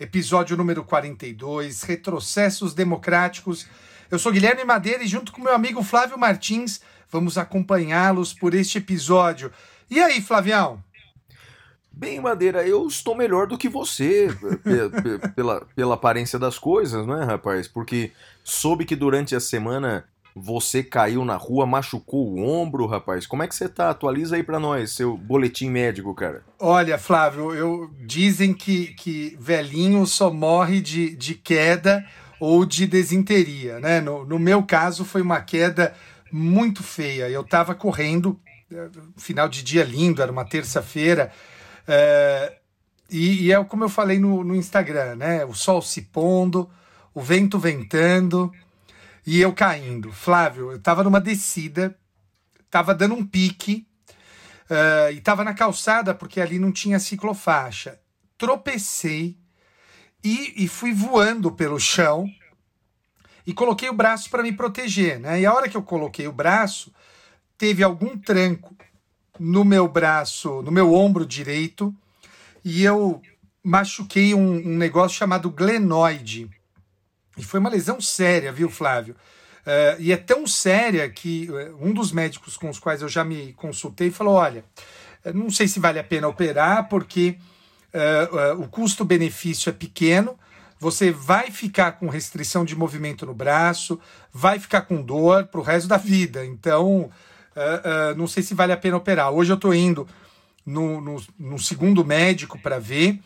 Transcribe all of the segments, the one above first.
episódio número 42, Retrocessos Democráticos. Eu sou Guilherme Madeira e junto com meu amigo Flávio Martins, vamos acompanhá-los por este episódio. E aí, Flavião? Bem, Madeira, eu estou melhor do que você, pe- pe- pela, pela aparência das coisas, não é, rapaz? Porque soube que durante a semana você caiu na rua, machucou o ombro, rapaz. Como é que você tá? Atualiza aí pra nós, seu boletim médico, cara. Olha, Flávio, eu, dizem que, que velhinho só morre de, de queda ou de desinteria, né? No, no meu caso, foi uma queda muito feia. Eu estava correndo, eh, final de dia lindo, era uma terça-feira, eh, e, e é como eu falei no, no Instagram, né? O sol se pondo, o vento ventando e eu caindo. Flávio, eu estava numa descida, estava dando um pique, Uh, e estava na calçada porque ali não tinha ciclofaixa. Tropecei e, e fui voando pelo chão e coloquei o braço para me proteger. Né? E a hora que eu coloquei o braço, teve algum tranco no meu braço, no meu ombro direito, e eu machuquei um, um negócio chamado glenoide. E foi uma lesão séria, viu, Flávio? Uh, e é tão séria que uh, um dos médicos com os quais eu já me consultei falou: olha, eu não sei se vale a pena operar, porque uh, o custo-benefício é pequeno, você vai ficar com restrição de movimento no braço, vai ficar com dor para o resto da vida. Então, não sei se vale a pena operar. Hoje eu estou indo no, no, no segundo médico para ver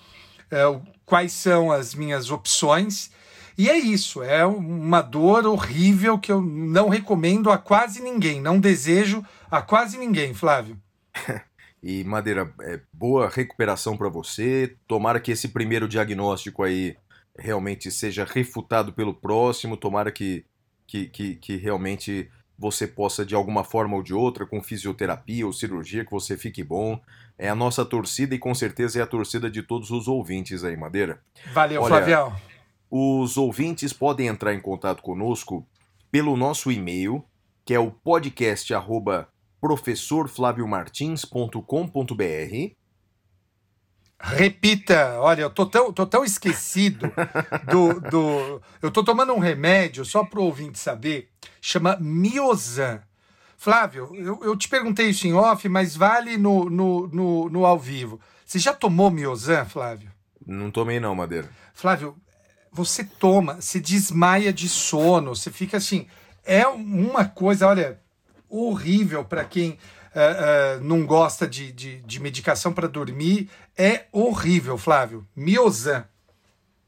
quais são as minhas opções. E é isso, é uma dor horrível que eu não recomendo a quase ninguém, não desejo a quase ninguém, Flávio. E Madeira, é, boa recuperação pra você. Tomara que esse primeiro diagnóstico aí realmente seja refutado pelo próximo. Tomara que, que, que, que realmente você possa, de alguma forma ou de outra, com fisioterapia ou cirurgia, que você fique bom. É a nossa torcida e com certeza é a torcida de todos os ouvintes aí, Madeira. Valeu, Olha, Flavião. Os ouvintes podem entrar em contato conosco pelo nosso e-mail, que é o podcast arroba professorflaviomartins.com.br. Repita, olha, eu tô tão, tô tão esquecido do, do. Eu tô tomando um remédio, só pro ouvinte saber, chama Miozan. Flávio, eu, eu te perguntei isso em off, mas vale no, no, no, no ao vivo. Você já tomou Miozan, Flávio? Não tomei não, Madeira. Flávio, você toma, se desmaia de sono, você fica assim. É uma coisa, olha, horrível para quem uh, uh, não gosta de, de, de medicação para dormir. É horrível, Flávio. Miozan.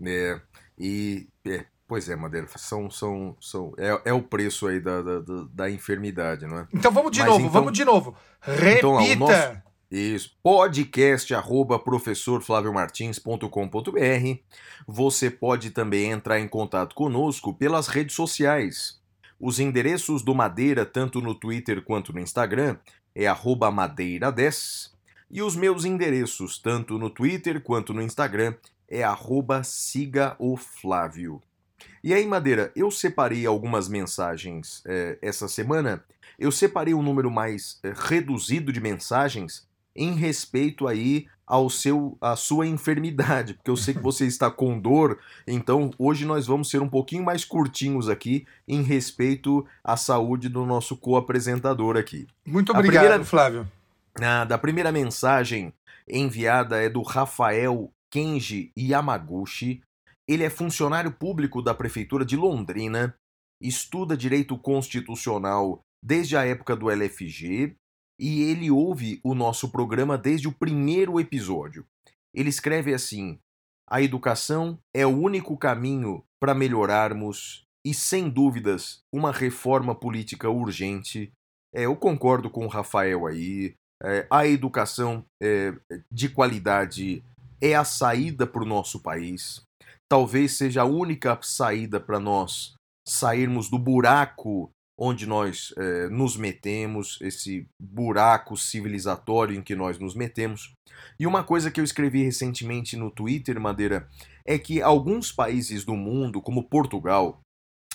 É, e. É, pois é, Madeira, são, são, são, é, é o preço aí da, da, da, da enfermidade, não é? Então vamos de Mas novo, então- vamos de novo. Repita. Então, ó, Isso, podcast arroba professorflaviomartins.com.br. Você pode também entrar em contato conosco pelas redes sociais. Os endereços do Madeira, tanto no Twitter quanto no Instagram, é arroba madeira10. E os meus endereços, tanto no Twitter quanto no Instagram, é arroba siga o Flávio. E aí, Madeira, eu separei algumas mensagens eh, essa semana. Eu separei um número mais eh, reduzido de mensagens em respeito aí ao seu à sua enfermidade, porque eu sei que você está com dor, então hoje nós vamos ser um pouquinho mais curtinhos aqui em respeito à saúde do nosso co-apresentador aqui. Muito obrigado, primeira- Flávio. A da primeira mensagem enviada é do Rafael Kenji Yamaguchi. Ele é funcionário público da Prefeitura de Londrina, estuda direito constitucional desde a época do LFG e ele ouve o nosso programa desde o primeiro episódio. Ele escreve assim: A educação é o único caminho para melhorarmos e, sem dúvidas, uma reforma política urgente. É, eu concordo com o Rafael aí. É, a educação é, de qualidade é a saída para o nosso país. talvez seja a única saída para nós sairmos do buraco onde nós eh, nos metemos, esse buraco civilizatório em que nós nos metemos. E uma coisa que eu escrevi recentemente no Twitter, Madeira, é que alguns países do mundo, como Portugal,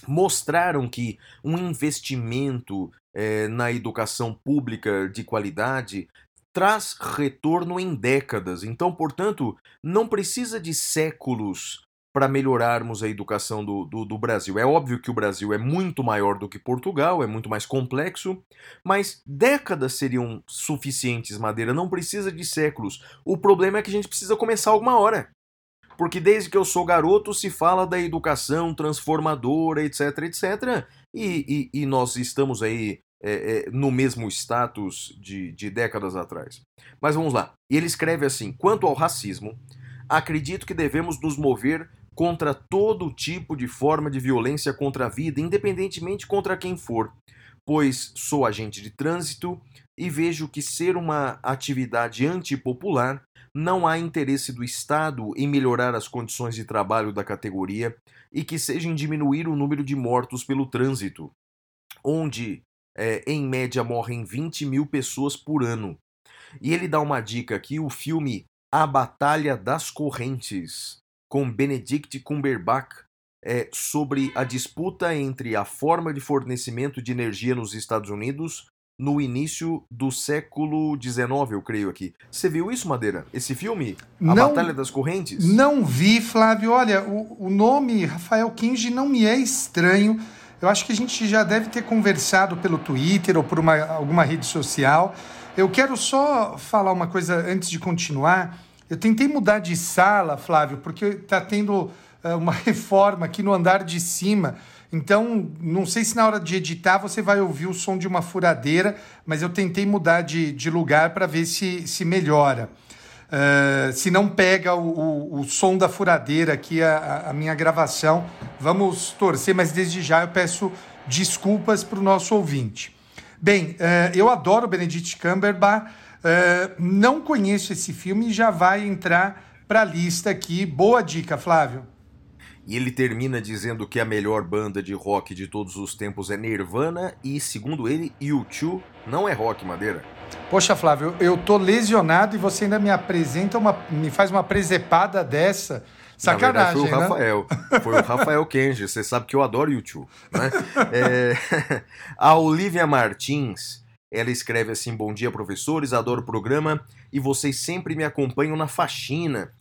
mostraram que um investimento eh, na educação pública de qualidade traz retorno em décadas. Então, portanto, não precisa de séculos para melhorarmos a educação do, do, do, Brasil. É óbvio que o Brasil é muito maior do que Portugal, é muito mais complexo, mas décadas seriam suficientes, Madeira. Não precisa de séculos. O problema é que a gente precisa começar alguma hora. Porque desde que eu sou garoto se fala da educação transformadora, etc, etc. E, e, e nós estamos aí é, é, no mesmo status de, de décadas atrás. Mas vamos lá. Ele escreve assim: quanto ao racismo, acredito que devemos nos mover contra todo tipo de forma de violência contra a vida, independentemente contra quem for, pois sou agente de trânsito e vejo que ser uma atividade antipopular não há interesse do Estado em melhorar as condições de trabalho da categoria e que seja em diminuir o número de mortos pelo trânsito, onde é, em média morrem 20 mil pessoas por ano. E ele dá uma dica aqui: o filme A Batalha das Correntes, com Benedict Cumberbatch, é, sobre a disputa entre a forma de fornecimento de energia nos Estados Unidos no início do século XIX, eu creio aqui. Você viu isso, Madeira? Esse filme? A não, Batalha das Correntes? Não vi, Flávio. Olha, o, o nome Rafael Kinge não me é estranho. Eu acho que a gente já deve ter conversado pelo Twitter ou por uma, alguma rede social. Eu quero só falar uma coisa antes de continuar. Eu tentei mudar de sala, Flávio, porque está tendo uh, uma reforma aqui no andar de cima. Então, não sei se na hora de editar você vai ouvir o som de uma furadeira, mas eu tentei mudar de, de lugar para ver se, se melhora. Uh, se não pega o, o, o, som da furadeira aqui, a, a, minha gravação, vamos torcer, mas desde já eu peço desculpas para o nosso ouvinte. Bem, uh, eu adoro Benedict Cumberbatch, uh, não conheço esse filme e já vai entrar para a lista aqui. Boa dica, Flávio. E ele termina dizendo que a melhor banda de rock de todos os tempos é Nirvana e, segundo ele, U2 não é rock, Madeira. Poxa, Flávio, eu tô lesionado e você ainda me apresenta uma. me faz uma presepada dessa. Sacanagem, Na verdade, foi o né? Rafael. Foi o Rafael Kenji. Você sabe que eu adoro YouTube. Né? É... A Olivia Martins, ela escreve assim: Bom dia, professores, adoro o programa e vocês sempre me acompanham na faxina.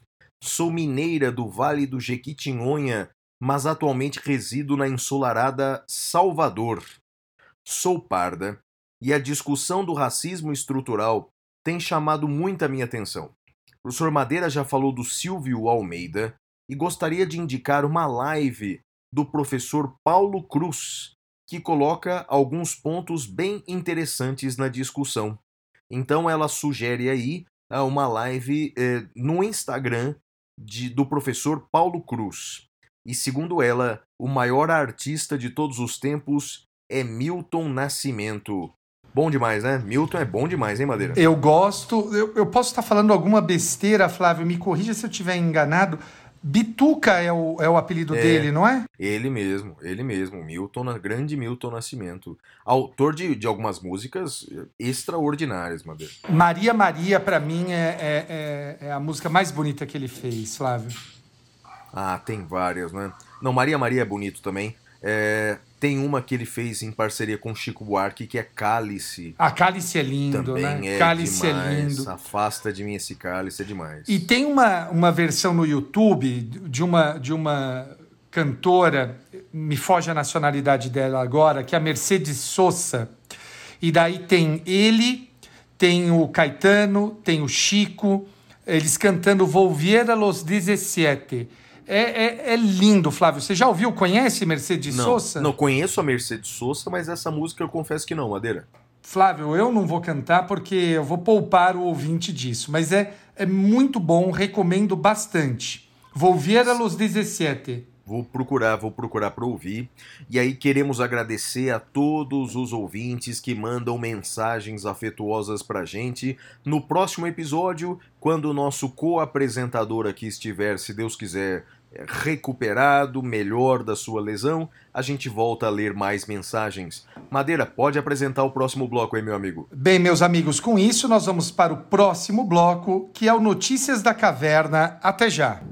Sou mineira do Vale do Jequitinhonha, mas atualmente resido na ensolarada Salvador. Sou parda e a discussão do racismo estrutural tem chamado muita minha atenção. O professor Madeira já falou do Silvio Almeida e gostaria de indicar uma live do professor Paulo Cruz, que coloca alguns pontos bem interessantes na discussão. Então ela sugere aí ah, uma live eh, no Instagram de, do professor Paulo Cruz. E segundo ela, o maior artista de todos os tempos é Milton Nascimento. Bom demais, né? Milton é bom demais, hein, Madeira? Eu gosto. Eu, eu posso estar falando alguma besteira, Flávio, me corrija se eu estiver enganado. Bituca é o, é o apelido é, dele, não é? Ele mesmo, ele mesmo. Milton, grande Milton Nascimento. Autor de, de algumas músicas extraordinárias, Madeira. Maria Maria, para mim, é, é, é, é a música mais bonita que ele fez, Flávio. Ah, tem várias, né? Não, Maria Maria é bonito também. É, tem uma que ele fez em parceria com Chico Buarque, que é Cálice. A Cálice é lindo, Também né? É cálice demais. é lindo. Afasta de mim esse cálice, é demais. E tem uma, uma versão no YouTube de uma, de uma cantora, me foge a nacionalidade dela agora, que é a Mercedes Sosa. E daí tem ele, tem o Caetano, tem o Chico, eles cantando Volviera los 17 é, é, é, lindo, Flávio. Você já ouviu? Conhece Mercedes não, Sosa? Não conheço a Mercedes Sosa, mas essa música eu confesso que não, Madeira. Flávio, eu não vou cantar porque eu vou poupar o ouvinte disso, mas é, é muito bom, recomendo bastante. Volviera los 17. Vou procurar, vou procurar para ouvir. E aí queremos agradecer a todos os ouvintes que mandam mensagens afetuosas pra gente. No próximo episódio, quando o nosso co-apresentador aqui estiver, se Deus quiser, recuperado, melhor da sua lesão, a gente volta a ler mais mensagens. Madeira, pode apresentar o próximo bloco aí, meu amigo. Bem, meus amigos, com isso nós vamos para o próximo bloco, que é o Notícias da Caverna. Até já.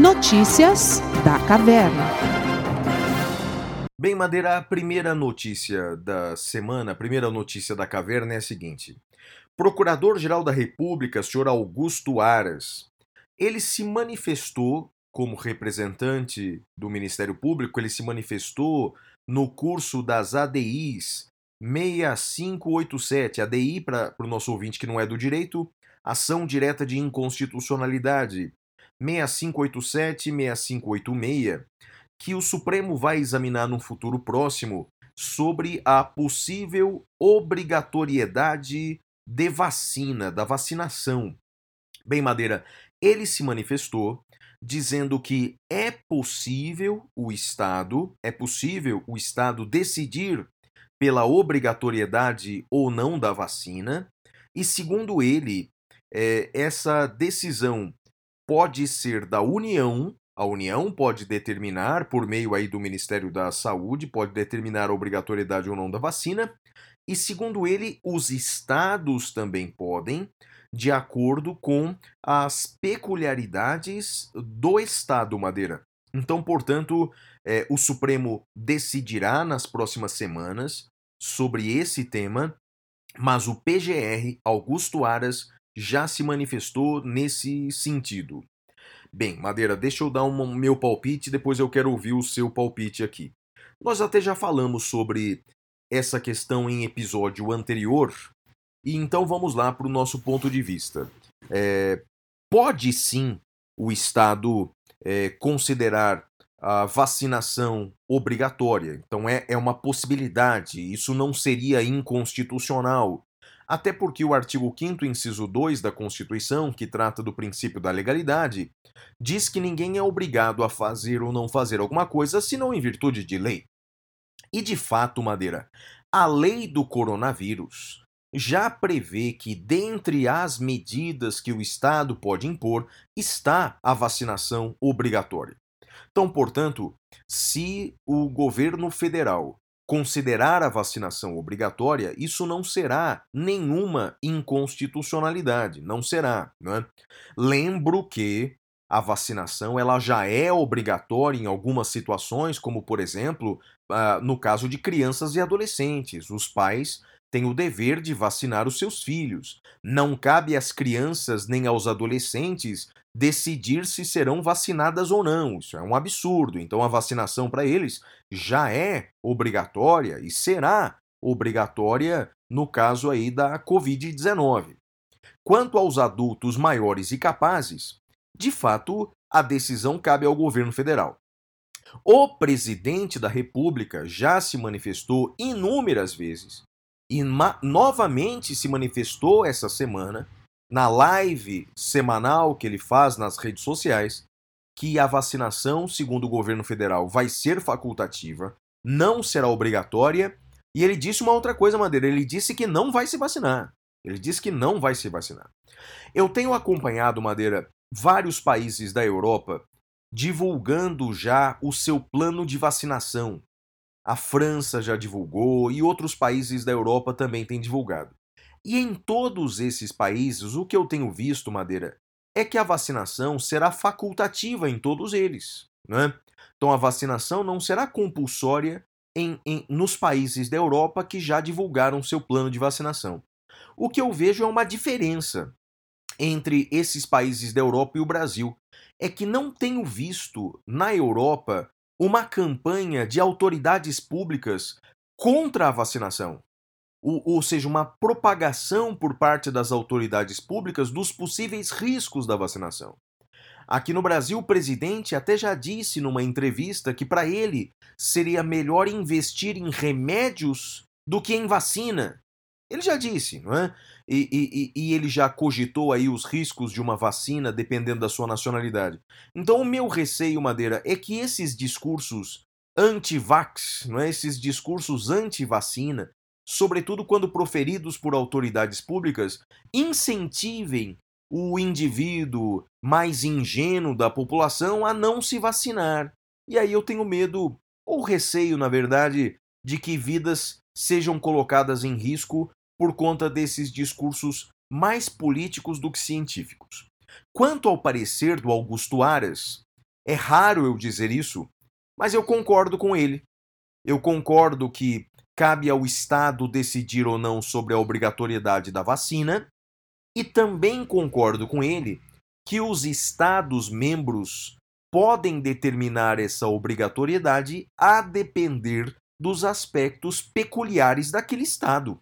Notícias da Caverna. Bem, Madeira, a primeira notícia da semana, a primeira notícia da caverna é a seguinte: Procurador-Geral da República, senhor Augusto Aras, ele se manifestou como representante do Ministério Público, ele se manifestou no curso das ADIs 6587, ADI para o nosso ouvinte que não é do direito, ação direta de inconstitucionalidade 6587 6586, que o Supremo vai examinar num futuro próximo sobre a possível obrigatoriedade de vacina, da vacinação. Bem, Madeira, ele se manifestou dizendo que é possível o Estado, é possível o Estado decidir pela obrigatoriedade ou não da vacina, e segundo ele, é, essa decisão pode ser da União, a União pode determinar, por meio aí do Ministério da Saúde, pode determinar a obrigatoriedade ou não da vacina, e segundo ele, os estados também podem, de acordo com as peculiaridades do estado Madeira. Então, portanto, é, o Supremo decidirá nas próximas semanas sobre esse tema, mas o PGR, Augusto Aras, já se manifestou nesse sentido. Bem, Madeira, deixa eu dar um meu palpite, depois eu quero ouvir o seu palpite aqui. Nós até já falamos sobre essa questão em episódio anterior, e então vamos lá para o nosso ponto de vista. É, pode sim o Estado é, considerar a vacinação obrigatória. Então é, é uma possibilidade, isso não seria inconstitucional. Até porque o artigo 5 inciso 2 da Constituição, que trata do princípio da legalidade, diz que ninguém é obrigado a fazer ou não fazer alguma coisa senão em virtude de lei. E de fato, Madeira, a lei do coronavírus já prevê que, dentre as medidas que o Estado pode impor, está a vacinação obrigatória. Então, portanto, se o governo federal considerar a vacinação obrigatória, isso não será nenhuma inconstitucionalidade, não será. Né? Lembro que a vacinação ela já é obrigatória em algumas situações, como por exemplo, uh, no caso de crianças e adolescentes. Os pais têm o dever de vacinar os seus filhos. Não cabe às crianças nem aos adolescentes decidir se serão vacinadas ou não. Isso é um absurdo. Então a vacinação para eles já é obrigatória e será obrigatória no caso aí da COVID-19. Quanto aos adultos maiores e capazes, de fato, a decisão cabe ao governo federal. O presidente da República já se manifestou inúmeras vezes e novamente se manifestou essa semana na live semanal que ele faz nas redes sociais que a vacinação, segundo o governo federal, vai ser facultativa, não será obrigatória. E ele disse uma outra coisa, Madeira. Ele disse que não vai se vacinar. Ele disse que não vai se vacinar. Eu tenho acompanhado, Madeira, vários países da Europa divulgando já o seu plano de vacinação. A França já divulgou e outros países da Europa também têm divulgado. E em todos esses países, o que eu tenho visto, Madeira, é que a vacinação será facultativa em todos eles. Né? Então a vacinação não será compulsória em, em, nos países da Europa que já divulgaram seu plano de vacinação. O que eu vejo é uma diferença entre esses países da Europa e o Brasil. É que não tenho visto na Europa uma campanha de autoridades públicas contra a vacinação ou seja, uma propagação por parte das autoridades públicas dos possíveis riscos da vacinação. Aqui no Brasil, o presidente até já disse numa entrevista que para ele seria melhor investir em remédios do que em vacina. Ele já disse, não é? E, e, e, ele já cogitou aí os riscos de uma vacina dependendo da sua nacionalidade. Então, o meu receio, Madeira, é que esses discursos anti-vax, não é? esses discursos anti-vacina, sobretudo quando proferidos por autoridades públicas, incentivem o indivíduo mais ingênuo da população a não se vacinar. E aí eu tenho medo, ou receio, na verdade, de que vidas sejam colocadas em risco por conta desses discursos mais políticos do que científicos. Quanto ao parecer do Augusto Aras, é raro eu dizer isso, mas eu concordo com ele. Eu concordo que cabe ao Estado decidir ou não sobre a obrigatoriedade da vacina, e também concordo com ele que os Estados membros podem determinar essa obrigatoriedade a depender dos aspectos peculiares daquele Estado.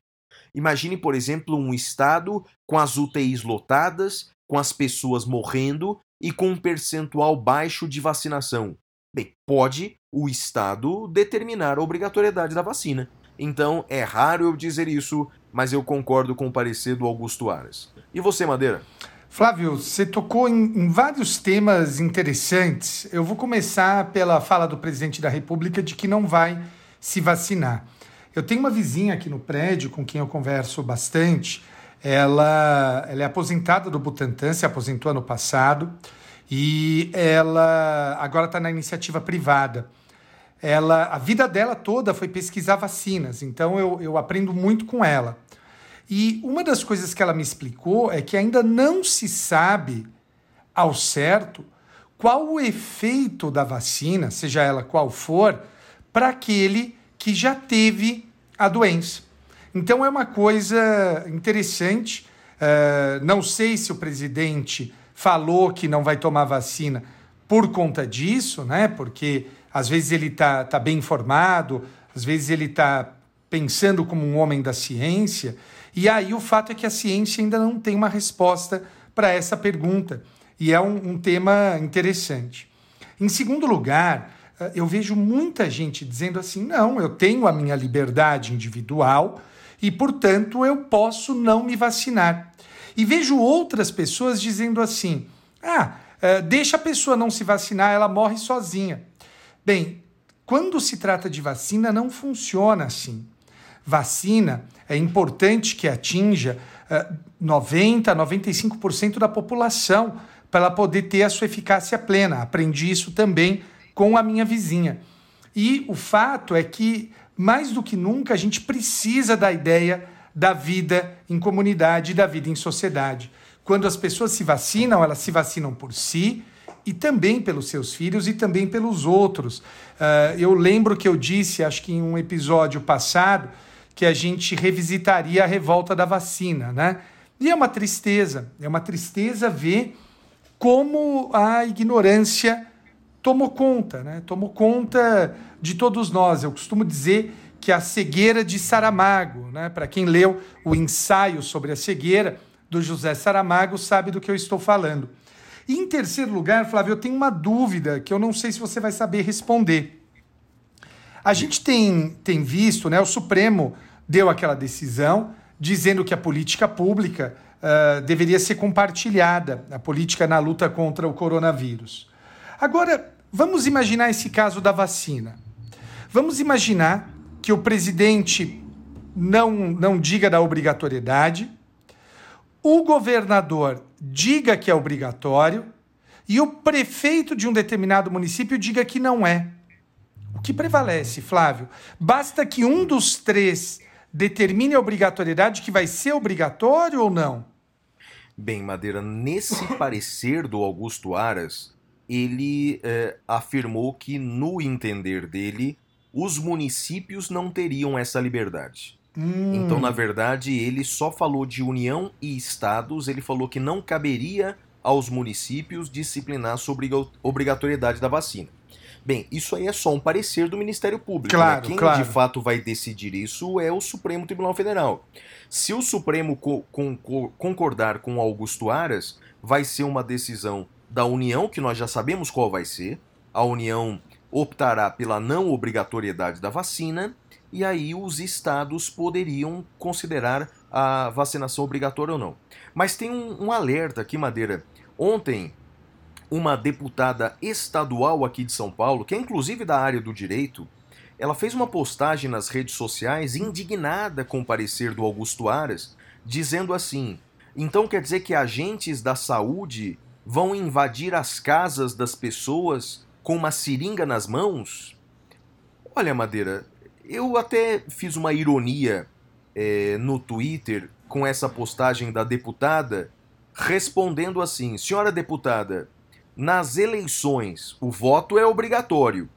Imagine, por exemplo, um Estado com as UTIs lotadas, com as pessoas morrendo e com um percentual baixo de vacinação. Bem, pode o Estado determinar a obrigatoriedade da vacina. Então é raro eu dizer isso, mas eu concordo com o parecer do Augusto Aras. E você, Madeira? Flávio, você tocou em, em, vários temas interessantes. Eu vou começar pela fala do presidente da República de que não vai se vacinar. Eu tenho uma vizinha aqui no prédio com quem eu converso bastante. Ela, ela é aposentada do Butantan, se aposentou ano passado e ela agora está na iniciativa privada ela, a vida dela toda foi pesquisar vacinas, então eu, eu aprendo muito com ela. E uma das coisas que ela me explicou é que ainda não se sabe ao certo qual o efeito da vacina, seja ela qual for, para aquele que já teve a doença. Então é uma coisa interessante. Uh, não sei se o presidente falou que não vai tomar vacina por conta disso, né? Porque às vezes ele está tá bem informado, às vezes ele está pensando como um homem da ciência. E aí o fato é que a ciência ainda não tem uma resposta para essa pergunta. E é um, um tema interessante. Em segundo lugar, eh, eu vejo muita gente dizendo assim: não, eu tenho a minha liberdade individual e, portanto, eu posso não me vacinar. E vejo outras pessoas dizendo assim: ah, eh, deixa a pessoa não se vacinar, ela morre sozinha. Bem, quando se trata de vacina, não funciona assim. Vacina é importante que atinja uh, 90, 95% da população para ela poder ter a sua eficácia plena. Aprendi isso também com a minha vizinha. E o fato é que, mais do que nunca, a gente precisa da ideia da vida em comunidade, da vida em sociedade. Quando as pessoas se vacinam, elas se vacinam por si, e também pelos seus filhos e também pelos outros. Uh, eu lembro que eu disse, acho que em um episódio passado, que a gente revisitaria a revolta da vacina, né? E é uma tristeza, é uma tristeza ver como a ignorância tomou conta, né? Tomou conta de todos nós. Eu costumo dizer que a cegueira de Saramago, né? Para quem leu o ensaio sobre a cegueira do José Saramago, sabe do que eu estou falando. E em terceiro lugar, Flávio, eu tenho uma dúvida que eu não sei se você vai saber responder. A gente tem, tem visto, né, o Supremo deu aquela decisão dizendo que a política pública uh, deveria ser compartilhada, a política na luta contra o coronavírus. Agora, vamos imaginar esse caso da vacina. Vamos imaginar que o presidente não, não diga da obrigatoriedade, o governador diga que é obrigatório e o prefeito de um determinado município diga que não é. O que prevalece, Flávio? Basta que um dos três determine a obrigatoriedade que vai ser obrigatório ou não? Bem, Madeira, nesse parecer do Augusto Aras, ele é, afirmou que, no entender dele, os municípios não teriam essa liberdade. Hum. Então, na verdade, ele só falou de União e Estados, ele falou que não caberia aos municípios disciplinar sobre a obrigatoriedade da vacina. Bem, isso aí é só um parecer do Ministério Público. Né? Claro, né? Quem claro. de fato vai decidir isso é o Supremo Tribunal Federal. Se o Supremo co concordar com Augusto Aras, vai ser uma decisão da União, que nós já sabemos qual vai ser. A União optará pela não obrigatoriedade da vacina e aí os estados poderiam considerar a vacinação obrigatória ou não. Mas tem um, um alerta aqui, Madeira. Ontem, uma deputada estadual aqui de São Paulo, que é inclusive da área do direito, ela fez uma postagem nas redes sociais indignada com o parecer do Augusto Aras, dizendo assim: então quer dizer que agentes da saúde vão invadir as casas das pessoas com uma seringa nas mãos? Olha, Madeira, eu até fiz uma ironia é, no Twitter com essa postagem da deputada, respondendo assim: Senhora deputada, nas eleições o voto é obrigatório.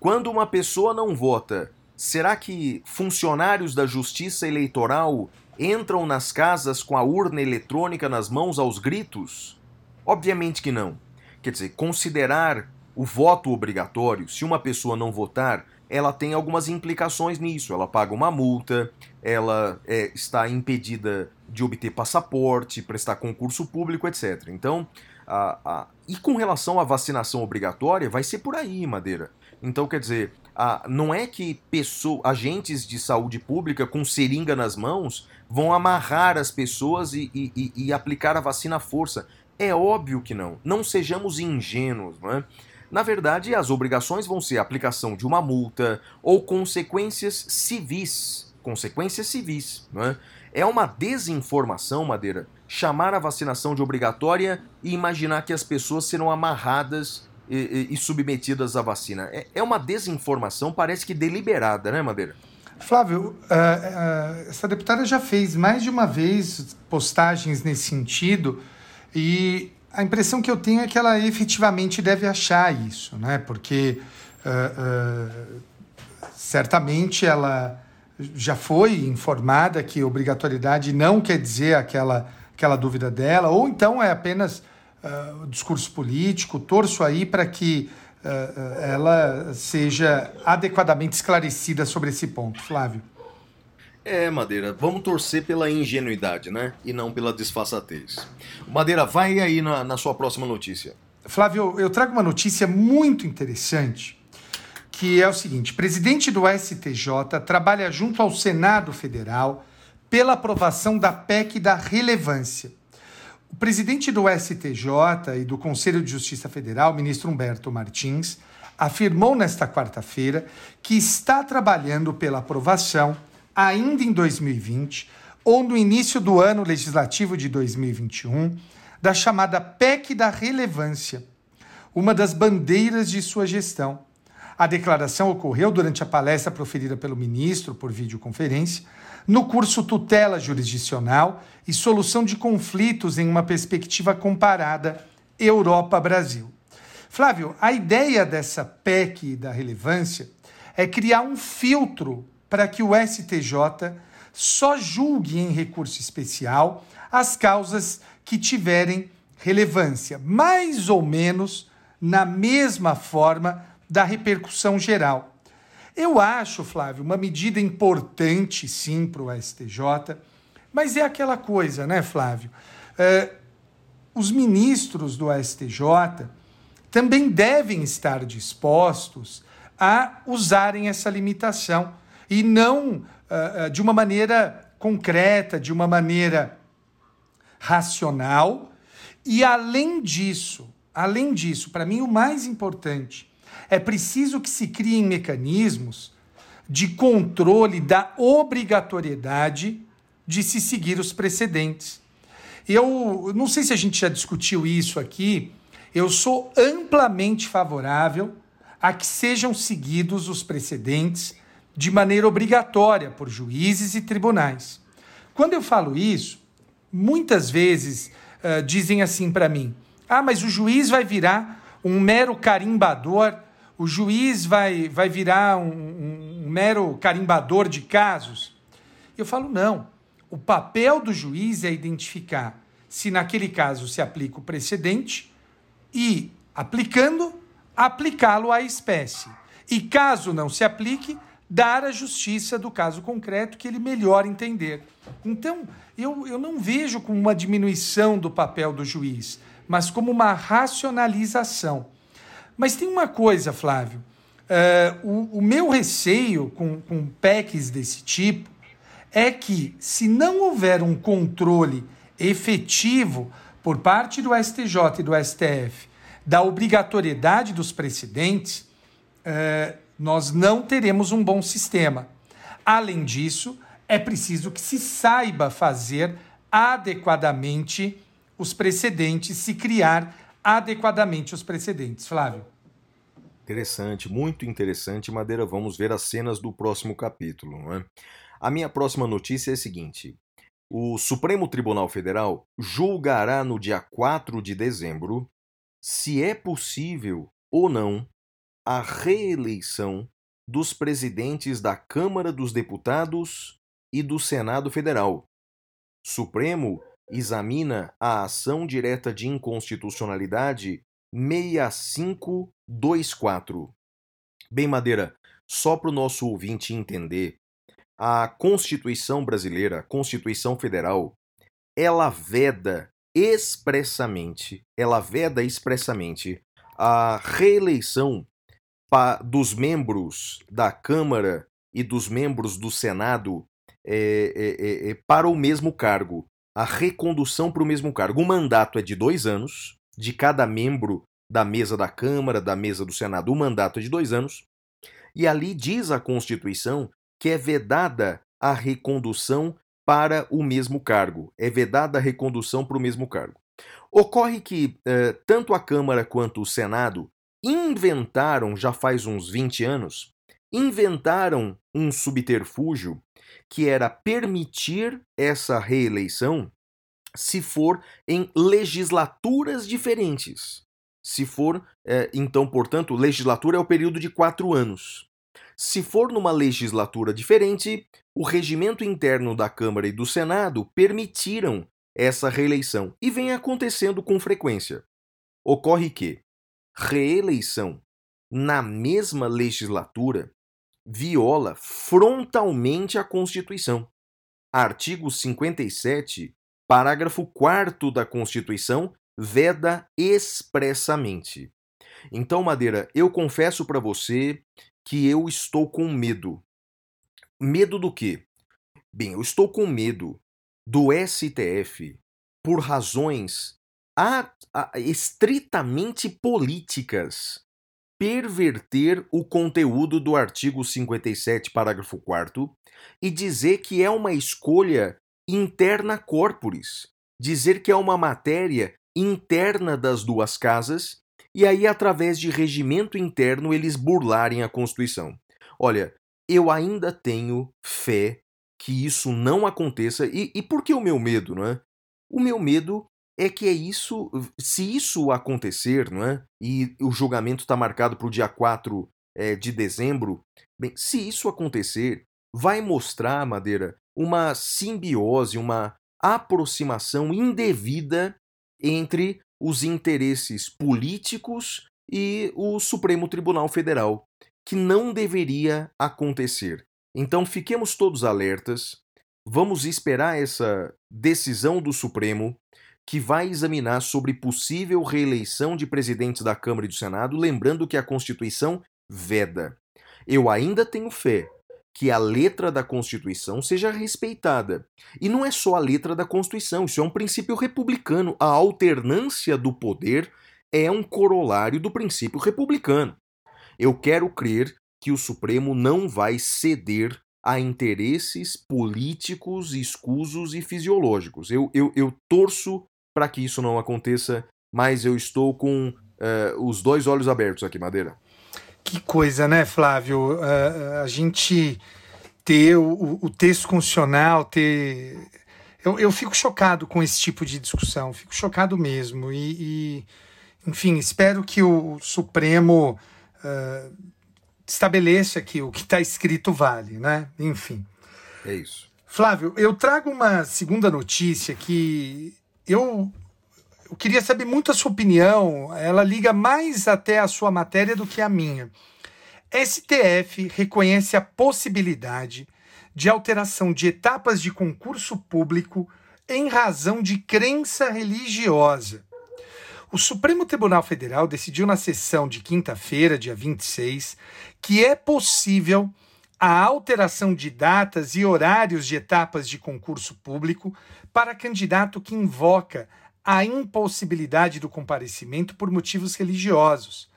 Quando uma pessoa não vota, será que funcionários da Justiça Eleitoral entram nas casas com a urna eletrônica nas mãos aos gritos? Obviamente que não. Quer dizer, considerar o voto obrigatório, se uma pessoa não votar, ela tem algumas implicações nisso. Ela paga uma multa, ela é, está impedida de obter passaporte, prestar concurso público, etc. Então, a, a... e com relação à vacinação obrigatória, vai ser por aí, Madeira. Então, quer dizer, a, não é que pessoa, agentes de saúde pública com seringa nas mãos vão amarrar as pessoas e, e, e aplicar a vacina à força. É óbvio que não. Não sejamos ingênuos, não é? Na verdade, as obrigações vão ser a aplicação de uma multa ou consequências civis. Consequências civis. Não é? uma desinformação, Madeira, chamar a vacinação de obrigatória e imaginar que as pessoas serão amarradas e, e, submetidas à vacina. É, é, uma desinformação, parece que deliberada, né, Madeira? Flávio, uh, uh, essa deputada já fez mais de uma vez postagens nesse sentido e a impressão que eu tenho é que ela efetivamente deve achar isso, né? Porque uh, certamente ela já foi informada que obrigatoriedade não quer dizer aquela, aquela dúvida dela, ou então é apenas uh, discurso político, torço aí para que uh, ela seja adequadamente esclarecida sobre esse ponto. Flávio. É, Madeira, vamos torcer pela ingenuidade, né? E não pela disfarçatez. Madeira, vai aí na, na sua próxima notícia. Flávio, eu trago uma notícia muito interessante, que é o seguinte: presidente do STJ trabalha junto ao Senado Federal pela aprovação da PEC da relevância. O presidente do STJ e do Conselho de Justiça Federal, ministro Humberto Martins, afirmou nesta quarta-feira que está trabalhando pela aprovação, ainda em 2020 ou no início do ano legislativo de 2021, da chamada PEC da relevância, uma das bandeiras de sua gestão. A declaração ocorreu durante a palestra proferida pelo ministro por videoconferência no curso Tutela Jurisdicional e Solução de Conflitos em uma Perspectiva Comparada Europa-Brasil. Flávio, a ideia dessa PEC da relevância é criar um filtro para que o STJ só julgue em recurso especial as causas que tiverem relevância, mais ou menos na mesma forma da repercussão geral. Eu acho, Flávio, uma medida importante, sim, para o STJ, mas é aquela coisa, né, Flávio? É, os ministros do STJ também devem estar dispostos a usarem essa limitação e não uh, de uma maneira concreta, de uma maneira racional. E além disso, além disso, para mim o mais importante é preciso que se criem mecanismos de controle da obrigatoriedade de se seguir os precedentes. Eu não sei se a gente já discutiu isso aqui, eu sou amplamente favorável a que sejam seguidos os precedentes de maneira obrigatória por juízes e tribunais. Quando eu falo isso, muitas vezes uh, dizem assim para mim: ah, mas o juiz vai virar um mero carimbador o juiz vai, vai virar um, um, um mero carimbador de casos? Eu falo, não. O papel do juiz é identificar se naquele caso se aplica o precedente e, aplicando, aplicá-lo à espécie. E caso não se aplique, dar a justiça do caso concreto que ele melhor entender. Então, eu, eu não vejo como uma diminuição do papel do juiz. mas como uma racionalização. Mas tem uma coisa, Flávio. Uh, o, o, meu receio com, com PECs desse tipo é que, se não houver um controle efetivo por parte do STJ e do STF da obrigatoriedade dos precedentes, uh, nós não teremos um bom sistema. Além disso, é preciso que se saiba fazer adequadamente os precedentes, se criar adequadamente os precedentes. Flávio. Interessante, muito interessante, Madeira. Vamos ver as cenas do próximo capítulo. Não é? A minha próxima notícia é a seguinte: o Supremo Tribunal Federal julgará no dia 4 de dezembro se é possível ou não a reeleição dos presidentes da Câmara dos Deputados e do Senado Federal. Supremo examina a ação direta de inconstitucionalidade 6524. Bem, Madeira, só para o nosso ouvinte entender, a Constituição brasileira, a Constituição Federal, ela veda expressamente, ela veda expressamente a reeleição dos membros da Câmara e dos membros do Senado é, é, é, para o mesmo cargo, a recondução para o mesmo cargo. O mandato é de dois anos, de cada membro da mesa da Câmara, da mesa do Senado, o mandato é de dois anos, e ali diz a Constituição que é vedada a recondução para o mesmo cargo. É vedada a recondução para o mesmo cargo. Ocorre que eh, tanto a Câmara quanto o Senado inventaram, já faz uns 20 anos, inventaram um subterfúgio que era permitir essa reeleição se for em legislaturas diferentes. Se for, é, então, portanto, legislatura é o período de quatro anos. Se for numa legislatura diferente, o regimento interno da Câmara e do Senado permitiram essa reeleição e vem acontecendo com frequência. Ocorre que reeleição na mesma legislatura viola frontalmente a Constituição. Artigo 57, parágrafo 4 da Constituição, veda expressamente. Então, Madeira, eu confesso para você que eu estou com medo. Medo do quê? Bem, eu estou com medo do STF por razões a, a, estritamente políticas perverter o conteúdo do artigo 57, parágrafo 4 e dizer que é uma escolha interna corporis, dizer que é uma matéria interna das duas casas e aí, através de regimento interno, eles burlarem a Constituição. Olha, eu ainda tenho fé que isso não aconteça. E, e por que o meu medo, não é? O meu medo é que é isso, se isso acontecer, não é? E o julgamento está marcado para o dia 4 é, de dezembro, bem, se isso acontecer, vai mostrar, Madeira, uma simbiose, uma aproximação indevida entre os interesses políticos e o Supremo Tribunal Federal, que não deveria acontecer. Então fiquemos todos alertas, vamos esperar essa decisão do Supremo que vai examinar sobre possível reeleição de presidentes da Câmara e do Senado, lembrando que a Constituição veda. Eu ainda tenho fé que a letra da Constituição seja respeitada. E não é só a letra da Constituição, isso é um princípio republicano. A alternância do poder é um corolário do princípio republicano. Eu quero crer que o Supremo não vai ceder a interesses políticos, escusos e fisiológicos. Eu, eu, eu torço para que isso não aconteça, mas eu estou com uh, os dois olhos abertos aqui, Madeira. Que coisa, né, Flávio? Uh, a gente ter o, o, texto constitucional, ter. Eu, eu fico chocado com esse tipo de discussão, fico chocado mesmo. E, e enfim, espero que o Supremo uh, estabeleça que o que está escrito vale, né? Enfim. É isso. Flávio, eu trago uma segunda notícia que eu, eu queria saber muito a sua opinião. Ela liga mais até a sua matéria do que a minha. STF reconhece a possibilidade de alteração de etapas de concurso público em razão de crença religiosa. O Supremo Tribunal Federal decidiu na sessão de quinta-feira, dia 26, que é possível a alteração de datas e horários de etapas de concurso público para candidato que invoca a impossibilidade do comparecimento por motivos religiosos.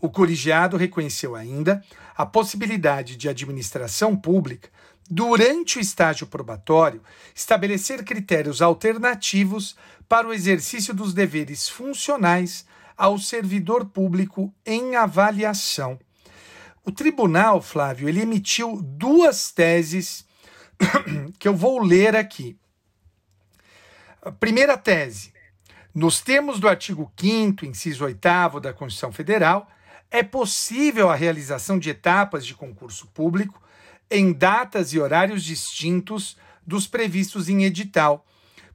O colegiado reconheceu ainda a possibilidade de administração pública, durante o estágio probatório, estabelecer critérios alternativos para o exercício dos deveres funcionais ao servidor público em avaliação. O tribunal, Flávio, ele emitiu duas teses que eu vou ler aqui. Primeira tese. Nos termos do artigo 5 inciso 8 da Constituição Federal, é possível a realização de etapas de concurso público em datas e horários distintos dos previstos em edital,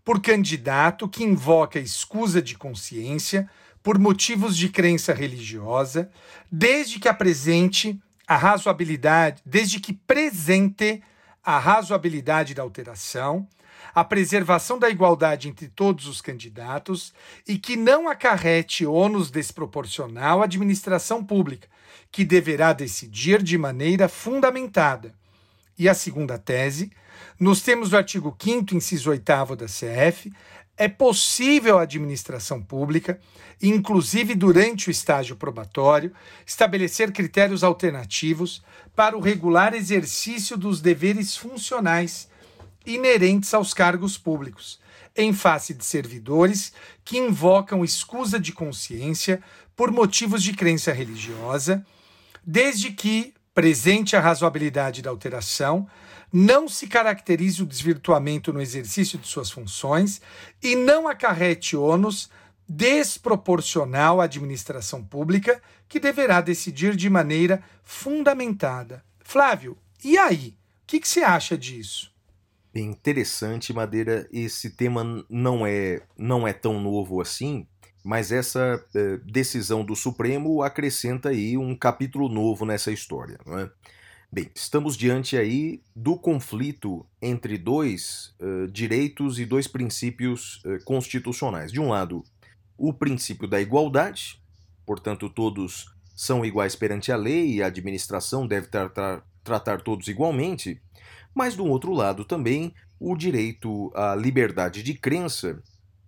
por candidato que invoca escusa de consciência por motivos de crença religiosa, desde que apresente a razoabilidade, desde que presente a razoabilidade da alteração, a preservação da igualdade entre todos os candidatos e que não acarrete ônus desproporcional à administração pública, que deverá decidir de maneira fundamentada. E a segunda tese, nos termos do artigo 5 inciso 8 da CF, é possível a administração pública, inclusive durante o estágio probatório, estabelecer critérios alternativos para o regular exercício dos deveres funcionais inerentes aos cargos públicos, em face de servidores que invocam escusa de consciência por motivos de crença religiosa, desde que, presente a razoabilidade da alteração, não se caracterize o desvirtuamento no exercício de suas funções e não acarrete ônus desproporcional à administração pública, que deverá decidir de maneira fundamentada. Flávio, e aí? O que, que você acha disso? Interessante, Madeira. Esse tema não é, não é tão novo assim, mas essa eh, decisão do Supremo acrescenta aí um capítulo novo nessa história. Não é? Bem, estamos diante aí do conflito entre dois uh, direitos e dois princípios uh, constitucionais. De um lado, o princípio da igualdade, portanto, todos são iguais perante a lei e a administração deve tratar todos igualmente, mas do outro lado também o direito à liberdade de crença